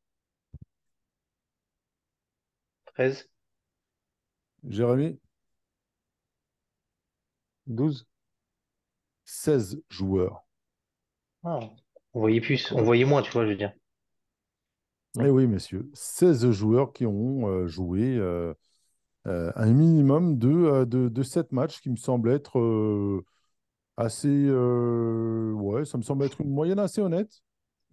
13 Jérémy? 12. 16 joueurs. Ah, on voyait plus, on voyait moins, tu vois, je veux dire. Eh oui, messieurs, 16 joueurs qui ont euh, joué euh, euh, un minimum de, de, de 7 matchs, qui me semble être assez. ouais, ça me semble être une moyenne assez honnête.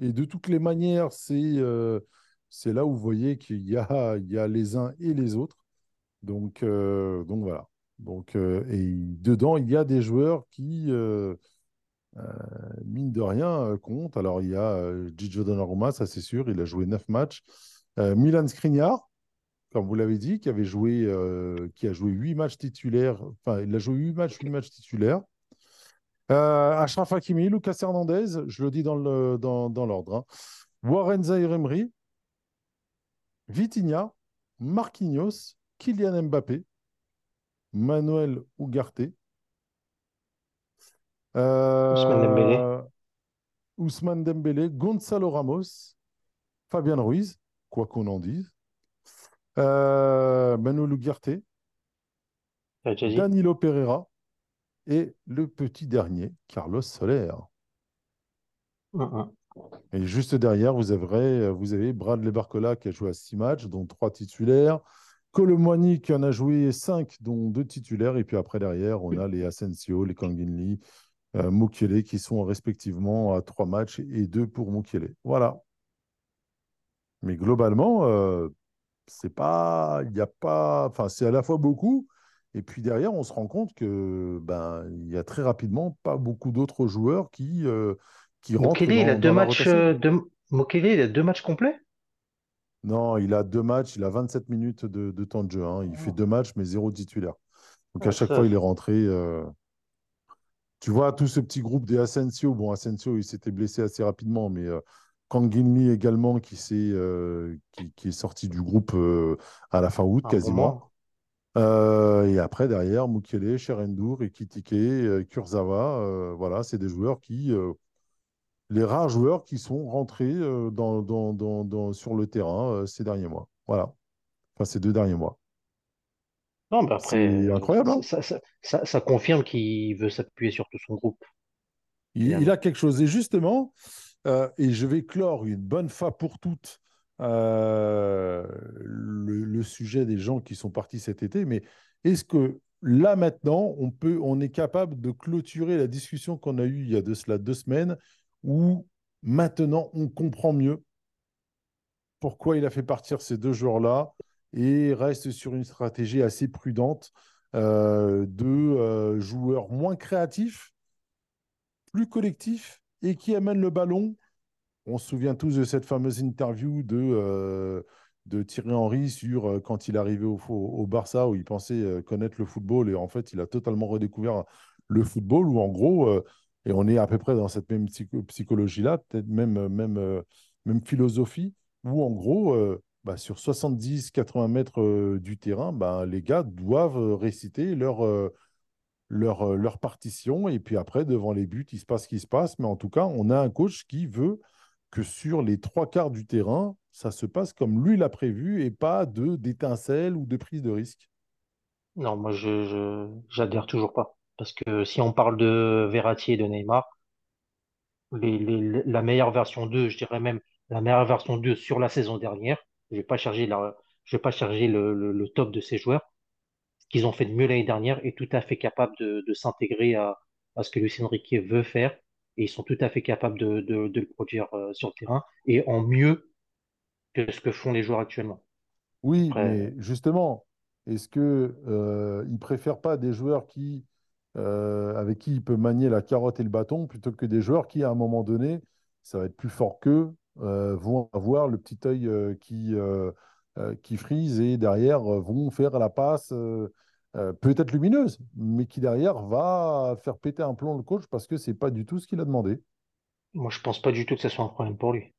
Et de toutes les manières, c'est là où vous voyez qu'il y a, y a les uns et les autres. Donc, donc voilà. Donc, et dedans, il y a des joueurs qui, euh, mine de rien, comptent. Alors, il y a Gigio Donnarumma, ça c'est sûr, il a joué 9 matchs. Milan Skriniar, comme vous l'avez dit, qui avait joué, qui a joué 8 matchs titulaires. Enfin, il a joué 8 matchs, 8 matchs titulaires. Achraf Hakimi, Lucas Hernandez, je le dis dans le- dans, dans l'ordre. hein. Warren Zaïre-Emery, Vitinha, Marquinhos, Kylian Mbappé, Manuel Ugarte, Ousmane Dembélé. euh, Ousmane Dembélé, Gonzalo Ramos, Fabien Ruiz, quoi qu'on en dise, euh, déjà dit Danilo Pereira et le petit dernier, Carlos Soler. Un. Et juste derrière, vous avez, vous avez Bradley Barcola qui a joué à 6 matchs, dont 3 titulaires. Colomwani qui en a joué 5, dont 2 titulaires. Et puis après, derrière, on a les Asensio, les Kanginli, euh, Mukiele qui sont respectivement à 3 matchs et 2 pour Mukiele. Voilà. Mais globalement, euh, c'est pas, il a pas, enfin, c'est à la fois beaucoup. Et puis derrière, on se rend compte que ben, il y a très rapidement pas beaucoup d'autres joueurs qui, euh, qui rentrent Mokele, il a dans, deux dans matchs, deux- Mokele, il a deux matchs complets? Non, il a deux matchs, il a 27 minutes de, de temps de jeu. hein. Il fait deux matchs, mais zéro titulaire. Donc à Ah, chaque ça, fois, il est rentré. euh, Tu vois, tout ce petit groupe des Asensio. Bon, Asensio, il s'était blessé assez rapidement, mais euh, Kanginli également, qui, euh, qui, qui est sorti du groupe euh, à la fin août quasiment. Euh, et après, derrière, Mukele, Cherendour, Ekitike, Kurzawa, voilà, c'est des joueurs qui, les rares joueurs qui sont rentrés dans, dans, dans, dans- sur le terrain ces derniers mois. Voilà, enfin ces deux derniers mois. Non, mais après, C'est euh, incroyable, hein ça, ça, ça, ça confirme qu'il veut s'appuyer sur tout son groupe, il, il finalement. a quelque chose. Et justement, euh, et je vais clore une bonne fois pour toutes euh, le, le sujet des gens qui sont partis cet été, mais est-ce que là maintenant, on peut, on est capable de clôturer la discussion qu'on a eue il y a de cela deux semaines, où maintenant on comprend mieux pourquoi il a fait partir ces deux joueurs-là et reste sur une stratégie assez prudente euh, de euh, joueurs moins créatifs, plus collectifs et qui amène le ballon. On se souvient tous de cette fameuse interview de, euh, de Thierry Henry sur quand il arrivé au, au, Barça où il pensait connaître le football et en fait il a totalement redécouvert le football où en gros, et on est à peu près dans cette même psychologie-là, peut-être même, même, même philosophie, où en gros, bah, sur 70-80 mètres du terrain, bah, les gars doivent réciter leur, leur, leur partition et puis après, devant les buts, il se passe ce qui se passe. Mais en tout cas, on a un coach qui veut que sur les trois quarts du terrain, ça se passe comme lui l'a prévu et pas de d'étincelles ou de prise de risque. Non, moi je, j'adhère toujours pas. Parce que si on parle de Verratti et de Neymar, la meilleure version 2, je dirais même la meilleure version 2 sur la saison dernière, je vais pas charger la, je vais pas charger le, le, le top de ces joueurs. Ce qu'ils ont fait de mieux l'année dernière est tout à fait capable de, de s'intégrer à, à ce que Luis Enrique veut faire et ils sont tout à fait capables de, de, de le produire euh, sur le terrain et en mieux que ce que font les joueurs actuellement. Oui, mais justement, est-ce que euh, il préfère pas des joueurs qui euh, avec qui il peut manier la carotte et le bâton plutôt que des joueurs qui, à un moment donné, ça va être plus fort qu'eux, vont avoir le petit œil euh, qui, euh, euh, qui frise et derrière vont faire la passe peut-être lumineuse, mais qui derrière va faire péter un plomb le coach parce que c'est pas du tout ce qu'il a demandé. Moi, je pense pas du tout que ce soit un problème pour lui.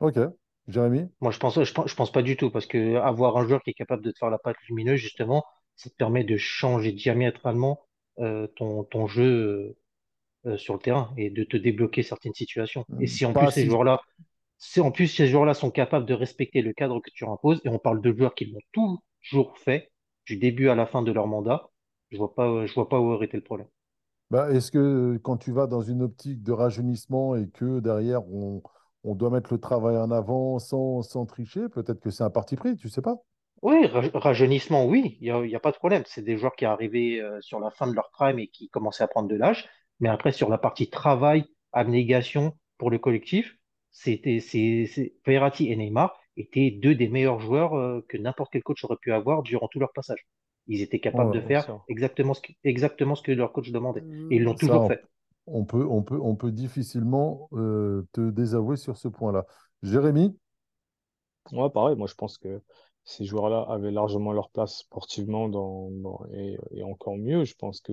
Ok, Jérémy? Moi, je pense, je pense, je pense pas du tout, parce que avoir un joueur qui est capable de te faire la patte lumineuse, justement, ça te permet de changer diamétralement euh, ton, ton jeu euh, sur le terrain et de te débloquer certaines situations. Et si en Pas plus ces joueurs-là, en plus ces joueurs-là sont capables de respecter le cadre que tu imposes, et on parle de joueurs qui l'ont toujours fait, du début à la fin de leur mandat, je vois pas, je vois pas où aurait été le problème. Bah, est-ce que quand tu vas dans une optique de rajeunissement et que derrière on, on doit mettre le travail en avant sans, sans tricher, peut-être que c'est un parti pris, tu sais pas? Oui, ra- rajeunissement, oui, il n'y a pas de problème. C'est des joueurs qui arrivaient euh, sur la fin de leur prime et qui commençaient à prendre de l'âge. Mais après, sur la partie travail, abnégation pour le collectif, c'était, c'est, Verratti et Neymar étaient deux des meilleurs joueurs euh, que n'importe quel coach aurait pu avoir durant tout leur passage. Ils étaient capables de Ouais, faire exactement ce que, exactement ce que leur coach demandait. Et ils l'ont Ça, toujours on, fait. on peut, on peut, on peut difficilement euh, te désavouer sur ce point-là. Jérémy? Ouais, pareil, moi je pense que ces joueurs-là avaient largement leur place sportivement dans, dans- et, et encore mieux. Je pense que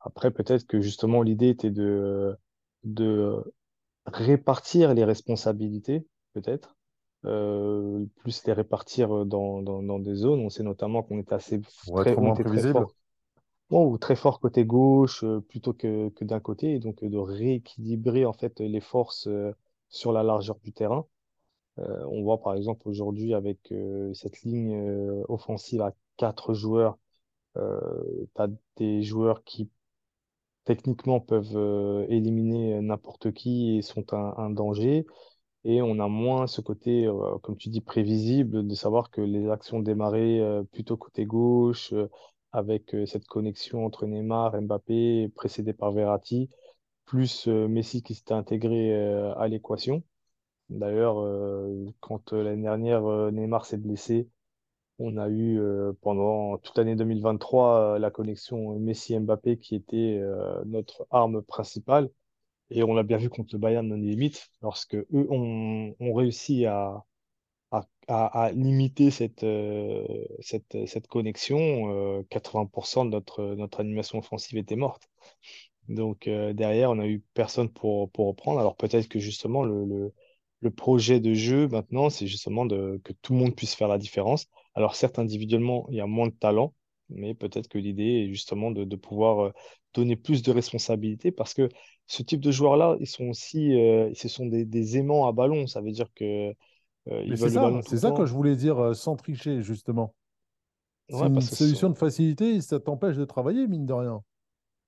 après, peut-être que justement l'idée était de, de répartir les responsabilités, peut-être, euh, plus les répartir dans, dans, dans des zones. On sait notamment qu'on était assez très, on était très fort, bon, ou très fort côté gauche euh, plutôt que, que d'un côté, et donc euh, de rééquilibrer en fait les forces euh, sur la largeur du terrain. On voit par exemple aujourd'hui avec cette ligne offensive à quatre joueurs, tu as des joueurs qui techniquement peuvent euh, éliminer n'importe qui et sont un, danger. Et on a moins ce côté, euh, comme tu dis, prévisible de savoir que les actions démarraient euh, plutôt côté gauche, euh, avec euh, cette connexion entre Neymar, Mbappé, précédé par Verratti, plus euh, Messi qui s'était intégré euh, à l'équation. D'ailleurs, euh, quand euh, l'année dernière, euh, Neymar s'est blessé, on a eu euh, pendant toute l'année 2023 euh, la connexion Messi-Mbappé qui était euh, notre arme principale. Et on l'a bien vu contre le Bayern non limite, lorsque eux ont, ont réussi à, à, à, limiter cette, cette, cette connexion, euh, 80% de notre, notre animation offensive était morte. Donc derrière, on a eu personne pour, pour reprendre. Alors peut-être que justement, le, le, le projet de jeu maintenant, c'est justement de, que tout le monde puisse faire la différence. Alors certes, individuellement, il y a moins de talent, mais peut-être que l'idée est justement de, de pouvoir euh, donner plus de responsabilités parce que ce type de joueurs-là, ils sont aussi, euh, ce sont des, des aimants à ballon. Ça veut dire que euh, ils c'est le ça, ballon tout c'est le ça que je voulais dire sans tricher, justement. C'est Ouais, une solution de facilité ça t'empêche de travailler, mine de rien.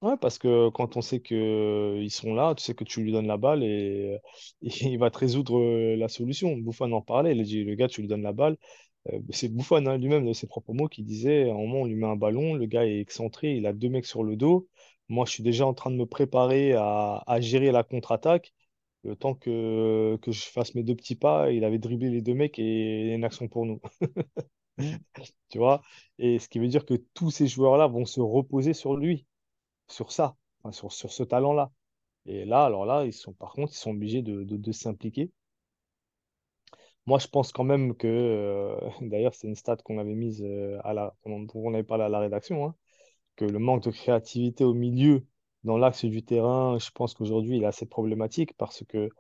Ouais, parce que quand on sait que euh, ils sont là, tu sais que tu lui donnes la balle et, et il va te résoudre la solution. Buffon en parlait, il a dit, le gars, tu lui donnes la balle. Euh, c'est Buffon hein, lui-même, de ses propres mots, qui disait, à un moment, on lui met un ballon, le gars est excentré, il a deux mecs sur le dos. Moi, je suis déjà en train de me préparer à, à gérer la contre-attaque. Le temps que, que je fasse mes deux petits pas, il avait dribblé les deux mecs et a une action pour nous. Tu vois? Et ce qui veut dire que tous ces joueurs-là vont se reposer sur lui sur ça, sur, sur ce talent-là. Et là, alors là, ils sont, par contre, ils sont obligés de, de s'impliquer. Moi, je pense quand même que, euh, d'ailleurs, c'est une stat qu'on avait mise euh, à la, on avait à la rédaction, hein, que le manque de créativité au milieu, dans l'axe du terrain, je pense qu'aujourd'hui, il est assez problématique parce que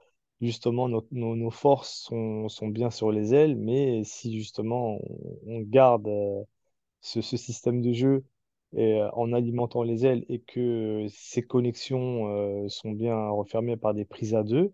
justement, nos, forces sont, bien sur les ailes, mais si justement on, garde euh, ce, système de jeu en alimentant les ailes et que ces connexions sont bien refermées par des prises à deux,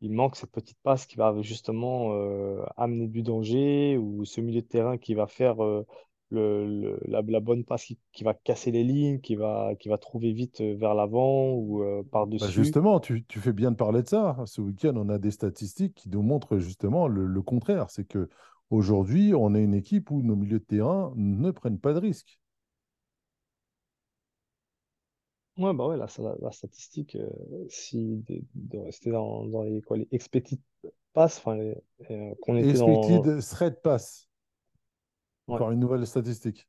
il manque cette petite passe qui va justement euh, amener du danger ou ce milieu de terrain qui va faire euh, le, le- la, la bonne passe qui, qui va casser les lignes, qui va, qui va trouver vite euh, vers l'avant ou euh, Bah par-dessus. justement, tu, tu fais bien de parler de ça. Ce week-end, on a des statistiques qui nous montrent justement le, le contraire. C'est que aujourd'hui, on est une équipe où nos milieux de terrain ne prennent pas de risques. Ouais, bah ouais, la, la, la statistique, euh, si de, de rester dans, dans les, quoi, les expected passes, enfin, les- euh, qu'on était dans. Expected threat pass, Ouais, encore une nouvelle statistique.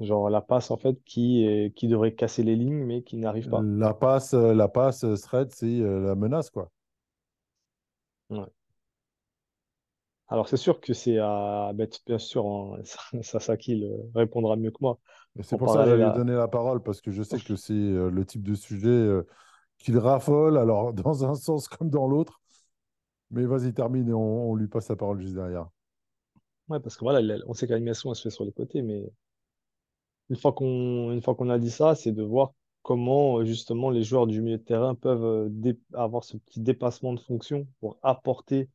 genre la passe en fait qui, est- qui devrait casser les lignes mais qui n'arrive pas. La passe, la passe threat, c'est euh, la menace, quoi. Ouais. Alors c'est sûr que c'est à bien sûr, ça, Sasaki le répondra mieux que moi. C'est pour ça que j'allais lui donner la parole, parce que je sais que c'est euh, le type de sujet euh, qu'il raffole, alors dans un sens comme dans l'autre. Mais vas-y, termine et on, on lui passe la parole juste derrière. Ouais, parce que voilà, on sait que l'animation elle se fait sur les côtés, mais une fois qu'on une fois qu'on a dit ça, c'est de voir comment euh, justement les joueurs du milieu de terrain peuvent avoir ce petit dépassement de fonction pour apporter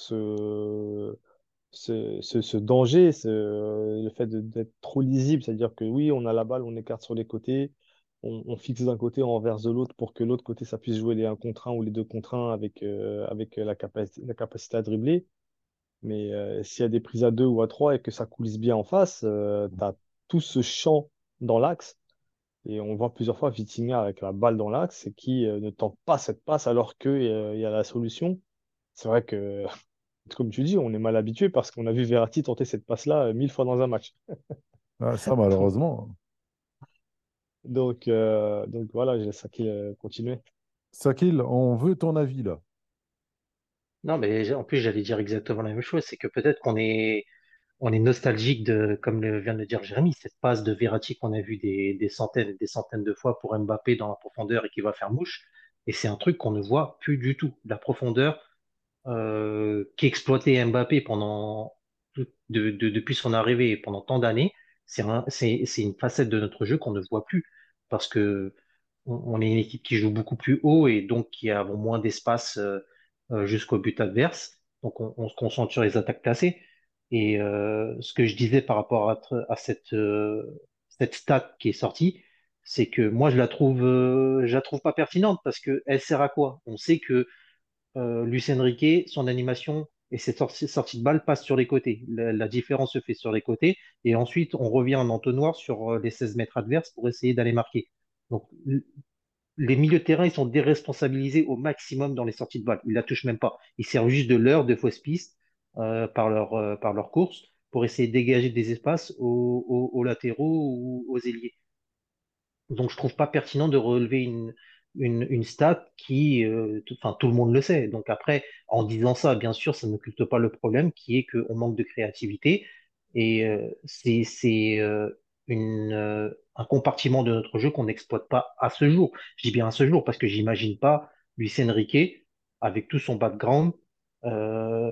ce, ce, ce, danger, ce, le fait d'être trop lisible, c'est-à-dire que oui, on a la balle, on écarte sur les côtés, on, fixe d'un côté, on renverse de l'autre pour que l'autre côté, ça puisse jouer les 1 contre 1 ou les 2 contre 1 avec, euh, avec la capacité, la capacité à dribbler. Mais euh, s'il y a des prises à 2 ou à 3 et que ça coulisse bien en face, euh, tu as tout ce champ dans l'axe. Et on voit plusieurs fois Vitinha avec la balle dans l'axe et qui euh, ne tente pas cette passe alors qu'il y a la solution. C'est vrai que comme tu dis, on est mal habitué parce qu'on a vu Verratti tenter cette passe-là euh, mille fois dans un match. Ah, ça, malheureusement. Donc, euh, donc voilà, je laisse ça qu'il euh, continue. Sakil, on veut ton avis là. Non, mais en plus, j'allais dire exactement la même chose. C'est que peut-être qu'on est, on est nostalgique de, comme le vient de le dire Jérémy, cette passe de Verratti qu'on a vu des, des centaines et des centaines de fois pour Mbappé dans la profondeur et qui va faire mouche. Et c'est un truc qu'on ne voit plus du tout. La profondeur, euh, qu'exploitait Mbappé pendant depuis son arrivée pendant tant d'années, c'est un- c'est, c'est une facette de notre jeu qu'on ne voit plus parce que on, est une équipe qui joue beaucoup plus haut et donc qui a moins d'espace euh, euh, jusqu'au but adverse. Donc on, se concentre sur les attaques placées. Et ce que je disais par rapport à, à cette, cette stat qui est sortie, c'est que moi je la trouve, je la trouve pas pertinente parce que elle sert à quoi? On sait que euh, Enrique, son animation et ses sorties, de balle passent sur les côtés. La, différence se fait sur les côtés et ensuite on revient en entonnoir sur euh, les 16 mètres adverses pour essayer d'aller marquer. Donc les milieux de terrain, ils sont déresponsabilisés au maximum dans les sorties de balle. Ils la touchent même pas. Ils servent juste de l'heure de fausse piste euh, par leur, euh, par leur course pour essayer de dégager des espaces aux, aux- aux latéraux ou aux ailiers. Donc, je trouve pas pertinent de relever une, une, une stat qui, euh, enfin, tout le monde le sait. Donc après, en disant ça, bien sûr, ça n'occulte pas le problème qui est qu'on manque de créativité et euh, c'est euh, une euh, un compartiment de notre jeu qu'on n'exploite pas à ce jour. Je dis bien à ce jour parce que j'imagine pas Luis Enrique avec tout son background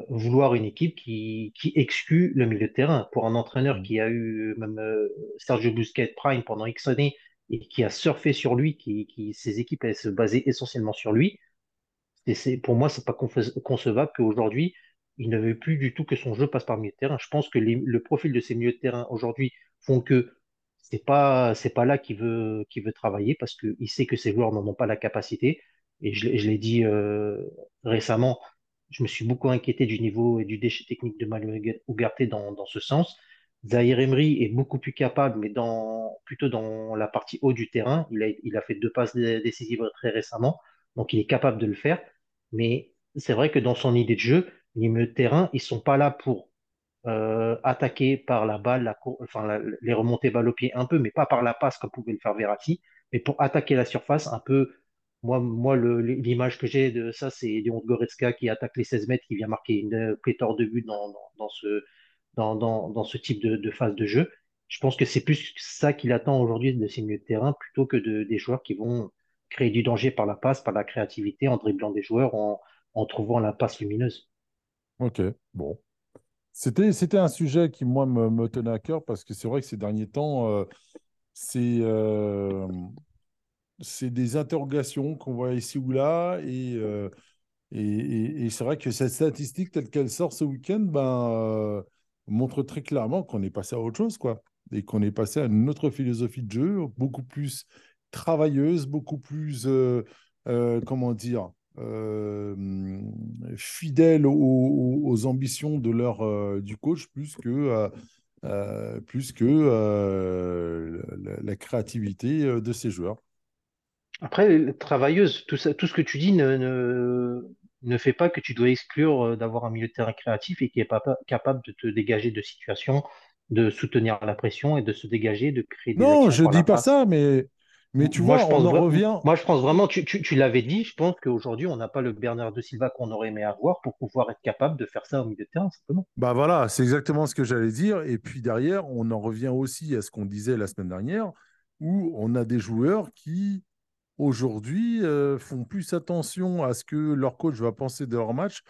vouloir une équipe qui qui exclut le milieu de terrain. Pour un entraîneur qui a eu même Sergio Busquets Prime pendant X années et qui a surfé sur lui, qui, qui ses équipes elles, se basaient essentiellement sur lui. C'est, pour moi, c'est pas concevable qu'aujourd'hui, il ne veut plus du tout que son jeu passe par milieu de terrain. Je pense que le profil de ces milieux de terrain aujourd'hui font que c'est pas, c'est pas là qu'il veut, qu'il veut travailler parce qu'il sait que ses joueurs n'en ont pas la capacité. Et je, je l'ai dit euh, récemment, je me suis beaucoup inquiété du niveau et du déchet technique de Manuel Ugarte dans, dans ce sens. Zahir Emery est beaucoup plus capable, mais dans, plutôt dans la partie haut du terrain. Il a, il a fait deux passes dé- décisives très récemment, donc il est capable de le faire. Mais c'est vrai que dans son idée de jeu, les milieux de terrain, ils sont pas là pour euh, attaquer par la balle, la enfin les remontées balle au pied un peu, mais pas par la passe comme pouvait le faire Verratti. Mais pour attaquer la surface, un peu, moi, moi l'image que j'ai de ça, c'est Léon Goretzka qui attaque les 16 mètres, qui vient marquer une pléthore de buts dans, dans ce, dans, dans, dans ce type de, de phase de jeu. Je pense que c'est plus ça qu'il attend aujourd'hui de ces milieux de terrain plutôt que de, des joueurs qui vont créer du danger par la passe, par la créativité, en dribblant des joueurs, en, en trouvant la passe lumineuse. Ok, bon. C'était, un sujet qui, moi, me, me tenait à cœur parce que c'est vrai que ces derniers temps, euh, c'est euh, c'est des interrogations qu'on voit ici ou là. Et, euh, et, et- et c'est vrai que cette statistique telle qu'elle sort ce week-end ben, montre très clairement qu'on est passé à autre chose, quoi. Et qu'on est passé à une autre philosophie de jeu, beaucoup plus travailleuse, beaucoup plus, euh, euh, comment dire, euh, fidèle aux, ambitions de leur, du coach, plus que, plus que la, créativité de ces joueurs. Après, travailleuse, tout ça, tout ce que tu dis ne, ne fait pas que tu dois exclure euh, d'avoir un milieu de terrain créatif et qui est pas, capable de te dégager de situations, de soutenir la pression et de se dégager, de créer des Non, je la dis pas passe. ça, mais, mais tu Moi, vois, je on en revient. moi, je pense vraiment, tu, tu, tu l'avais dit, je pense qu'aujourd'hui, on n'a pas le Bernard de Silva qu'on aurait aimé avoir pour pouvoir être capable de faire ça au milieu de terrain, simplement. Bah voilà, c'est exactement ce que j'allais dire. Et puis derrière, on en revient aussi à ce qu'on disait la semaine dernière, où on a des joueurs qui, aujourd'hui, euh, font plus attention à ce que leur coach va penser de leur match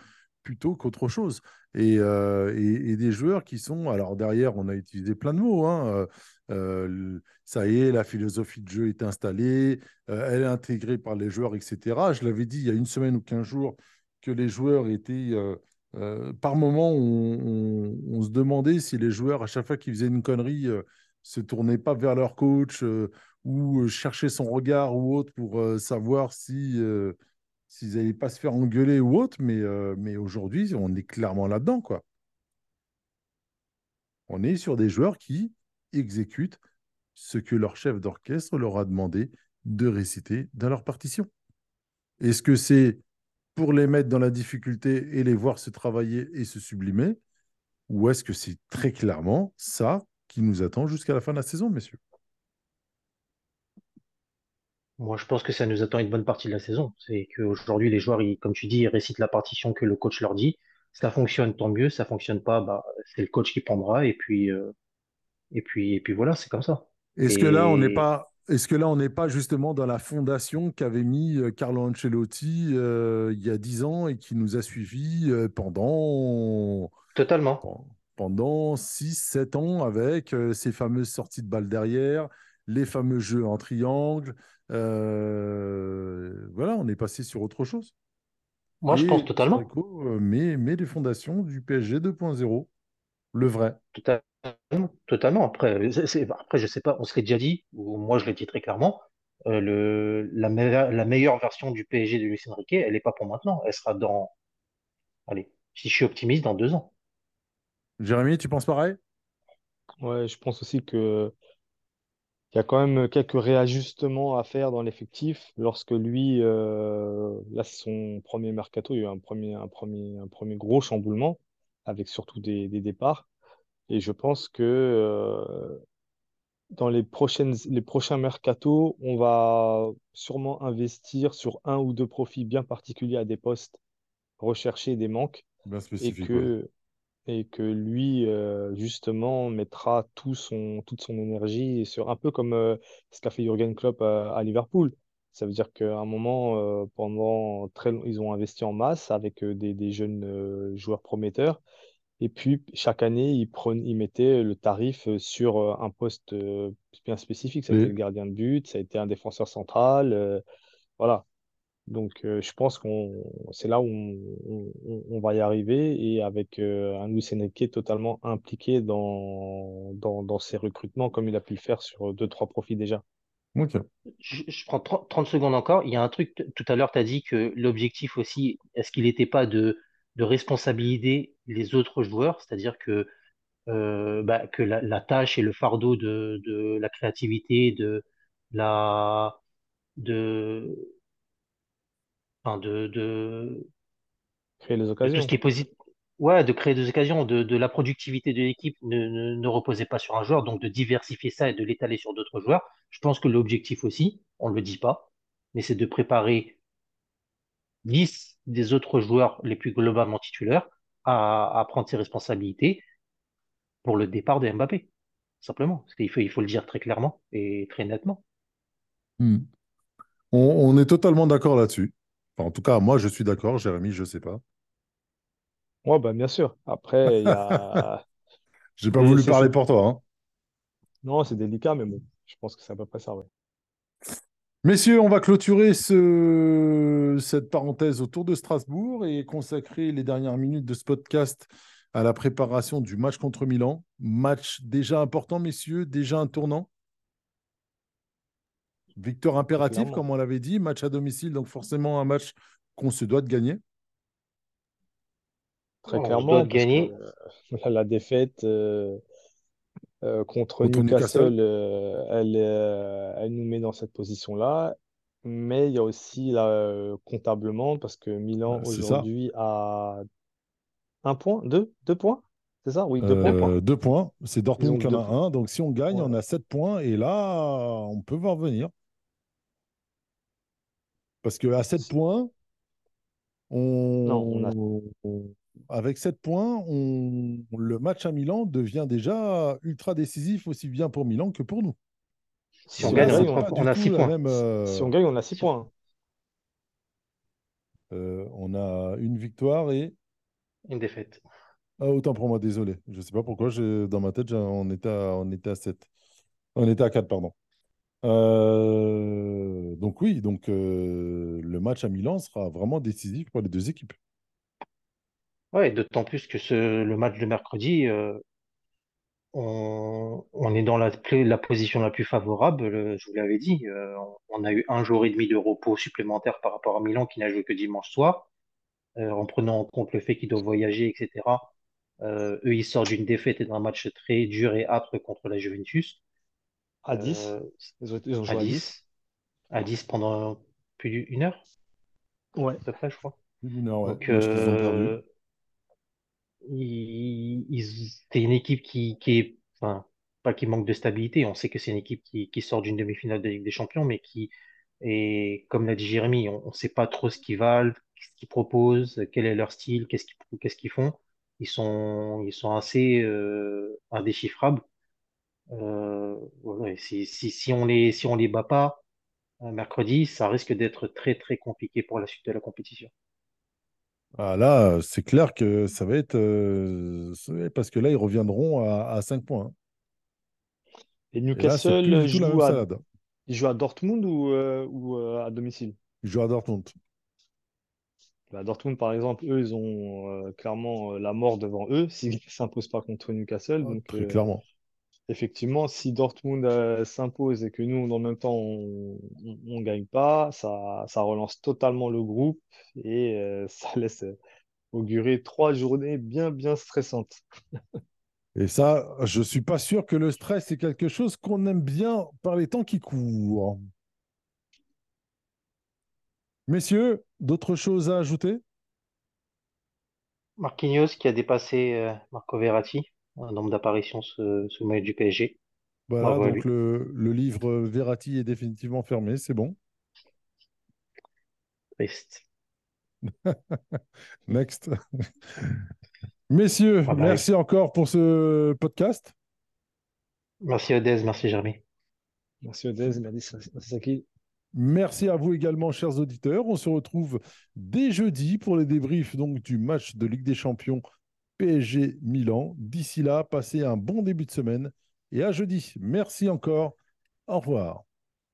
plutôt qu'autre chose. Et, euh, des joueurs qui sont, alors derrière, on a utilisé plein de mots. hein, euh, ça y est, la philosophie de jeu est installée, elle est intégrée par les joueurs, etc. Je l'avais dit il y a une semaine ou quinze jours que les joueurs étaient... par moment, on, se demandait si les joueurs, à chaque fois qu'ils faisaient une connerie, se tournaient pas vers leur coach ou euh, cherchaient son regard ou autre pour euh, savoir si euh, s'ils n'allaient pas se faire engueuler ou autre. Mais, mais aujourd'hui, on est clairement là-dedans, quoi. On est sur des joueurs qui exécutent ce que leur chef d'orchestre leur a demandé de réciter dans leur partition. Est-ce que c'est pour les mettre dans la difficulté et les voir se travailler et se sublimer Ou est-ce que c'est très clairement ça qui nous attend jusqu'à la fin de la saison, messieurs? Moi, je pense que ça nous attend une bonne partie de la saison. C'est qu'aujourd'hui, les joueurs, ils, comme tu dis, ils récitent la partition que le coach leur dit. Ça fonctionne, tant mieux. Ça fonctionne pas, bah, c'est le coach qui prendra. Et puis, euh, et puis, et puis voilà, c'est comme ça. Est-ce que là, on n'est pas, est-ce que là, on n'est pas justement dans la fondation qu'avait mis euh, Carlo Ancelotti euh, il y a dix ans et qui nous a suivis pendant, totalement. pen- pendant 6-7 ans avec ces fameuses sorties de balles derrière, les fameux jeux en triangle. Euh, voilà, on est passé sur autre chose. Moi, je pense totalement. Met, met les fondations du PSG 2.0, le vrai. Totalement. Totalement. Après, c'est- après, je sais pas, on se l'est déjà dit, ou moi je l'ai dit très clairement, euh, le, la, meilleure, la meilleure version du PSG de Luis Enrique, elle n'est pas pour maintenant. Elle sera dans, allez, si je suis optimiste, dans deux ans. Jérémy, tu penses pareil? Ouais, je pense aussi que il y a quand même quelques réajustements à faire dans l'effectif. Lorsque lui, euh, là, c'est son premier mercato, il y a eu un premier, un premier, un premier gros chamboulement avec surtout des, des départs. Et je pense que euh, dans les prochaines, les prochains mercatos, on va sûrement investir sur un ou deux profils bien particuliers à des postes recherchés, des manques, Bien et ouais. Et que lui, euh, justement, mettra tout son, toute son énergie sur un peu comme euh, ce qu'a fait Jürgen Klopp à, à Liverpool. Ça veut dire qu'à un moment, euh, pendant très long- ils ont investi en masse avec des, des jeunes joueurs prometteurs. Et puis, chaque année, ils, ils mettaient le tarif sur un poste bien spécifique. Ça a été le gardien de but, ça a été un défenseur central. voilà. Donc, euh, je pense qu'on, c'est là où on, on- on va y arriver et avec euh, un Luis Enrique totalement impliqué dans, dans, dans ses recrutements comme il a pu le faire sur deux, trois profils déjà. ok. Je, je prends 30, 30 secondes encore. Il y a un truc, tout à l'heure, tu as dit que l'objectif aussi, est-ce qu'il n'était pas de, de responsabiliser les autres joueurs, c'est-à-dire que, euh, bah, que la, la tâche et le fardeau de, de la créativité, de la, de, enfin, de, de, Créer les de tout ce occasions. qui est positif, ouais, de créer des occasions, de, de la productivité de l'équipe ne, ne, ne reposait pas sur un joueur, donc de diversifier ça et de l'étaler sur d'autres joueurs. Je pense que l'objectif aussi, on ne le dit pas, mais c'est de préparer 10 des autres joueurs les plus globalement titulaires à, à prendre ses responsabilités pour le départ de Mbappé. Simplement. Il faut, il faut le dire très clairement et très nettement. Hmm. On, on est totalement d'accord là-dessus. Enfin, en tout cas, moi, je suis d'accord. Jérémy, je sais pas. Ouais, bah, bien sûr. Après, il y a. J'ai pas Et voulu parler pour toi. hein. Non, c'est délicat, mais bon, je pense que c'est à peu près ça, ouais. Messieurs, on va clôturer ce- cette parenthèse autour de Strasbourg et consacrer les dernières minutes de ce podcast à la préparation du match contre Milan. Match déjà important, messieurs, déjà un tournant. Victoire impérative, Clairement. comme on l'avait dit, match à domicile, donc forcément un match qu'on se doit de gagner. Très clairement, que gagner. euh, la défaite euh, euh, contre Contre Newcastle, Newcastle. euh, elle, euh, elle nous met dans cette position-là. Mais il y a aussi là, euh, comptablement, parce que Milan Euh, aujourd'hui a un point, deux, deux points, c'est ça? Oui, deux points. Deux points. C'est Dortmund qui en a un. Donc si on gagne, on a sept points. Et là, on peut voir venir. Parce qu'à 7 points, Non, on a on... avec 7 points, on... le match à Milan devient déjà ultra décisif aussi bien pour Milan que pour nous. Si on gagne, on a, c'est gagne, trois- pas on du a tout six la points. même. euh, si on gagne, on a six Si- points. euh, on a une victoire et. Une défaite. Ah, autant pour moi, désolé. Je ne sais pas pourquoi, dans ma tête, on était à, on était à 7. On était à 4, pardon. Euh, Donc oui, donc euh, le match à Milan sera vraiment décisif pour les deux équipes. Ouais, d'autant plus que le match de mercredi, euh, on, est dans la, la position la plus favorable. Je vous l'avais dit, on a eu un jour et demi de repos supplémentaire par rapport à Milan qui n'a joué que dimanche soir. En prenant en compte le fait qu'ils doivent voyager, etc. Eux, ils sortent d'une défaite et d'un match très dur et âpre contre la Juventus. À 10. Euh, Ils ont, ils ont à joué à 10. 10, à 10 pendant plus d'une heure, Ouais. à peu près, je crois. Heure, ouais. Donc, euh, ils- ils- c'est une équipe qui, qui est, enfin, pas qui manque de stabilité. On sait que c'est une équipe qui, qui sort d'une demi-finale de Ligue des Champions, mais qui est, comme l'a dit Jérémy, on ne sait pas trop ce qu'ils valent, ce qu'ils proposent, quel est leur style, qu'est-ce qu'ils, qu'est-ce qu'ils font. Ils sont, ils sont assez euh, indéchiffrables. Euh, si, si, si on les, si on les bat pas euh, mercredi, ça risque d'être très très compliqué pour la suite de la compétition. Ah, là, c'est clair que ça va être. euh, parce que là, ils reviendront à, à 5 points. hein. Et là, Newcastle joue à, salade. il joue à Dortmund ou, euh, ou euh, à domicile? Ils jouent à Dortmund. Bah, Dortmund, par exemple, eux, ils ont euh, clairement euh, la mort devant eux s'ils ne s'imposent pas contre Newcastle. Ah, Donc, Très euh, clairement. Effectivement, si Dortmund euh, s'impose et que nous, en même temps, on ne gagne pas, ça, ça relance totalement le groupe et euh, ça laisse euh, augurer trois journées bien, bien stressantes. Et ça, je suis pas sûr que le stress, c'est quelque chose qu'on aime bien par les temps qui courent. Messieurs, d'autres choses à ajouter? Marquinhos qui a dépassé euh, Marco Verratti, un nombre d'apparitions sous, sous le maillot du PSG. Voilà, Bravo donc le, le livre Verratti est définitivement fermé, c'est bon. Triste. Next. Messieurs, Bye bye. merci encore pour ce podcast. Merci Odez, merci Jérémy. Merci Odez, merci Sasaki. Merci à vous également, chers auditeurs. On se retrouve dès jeudi pour les débriefs donc, du match de Ligue des Champions PSG Milan. D'ici là, passez un bon début de semaine et à jeudi. Merci encore. Au revoir.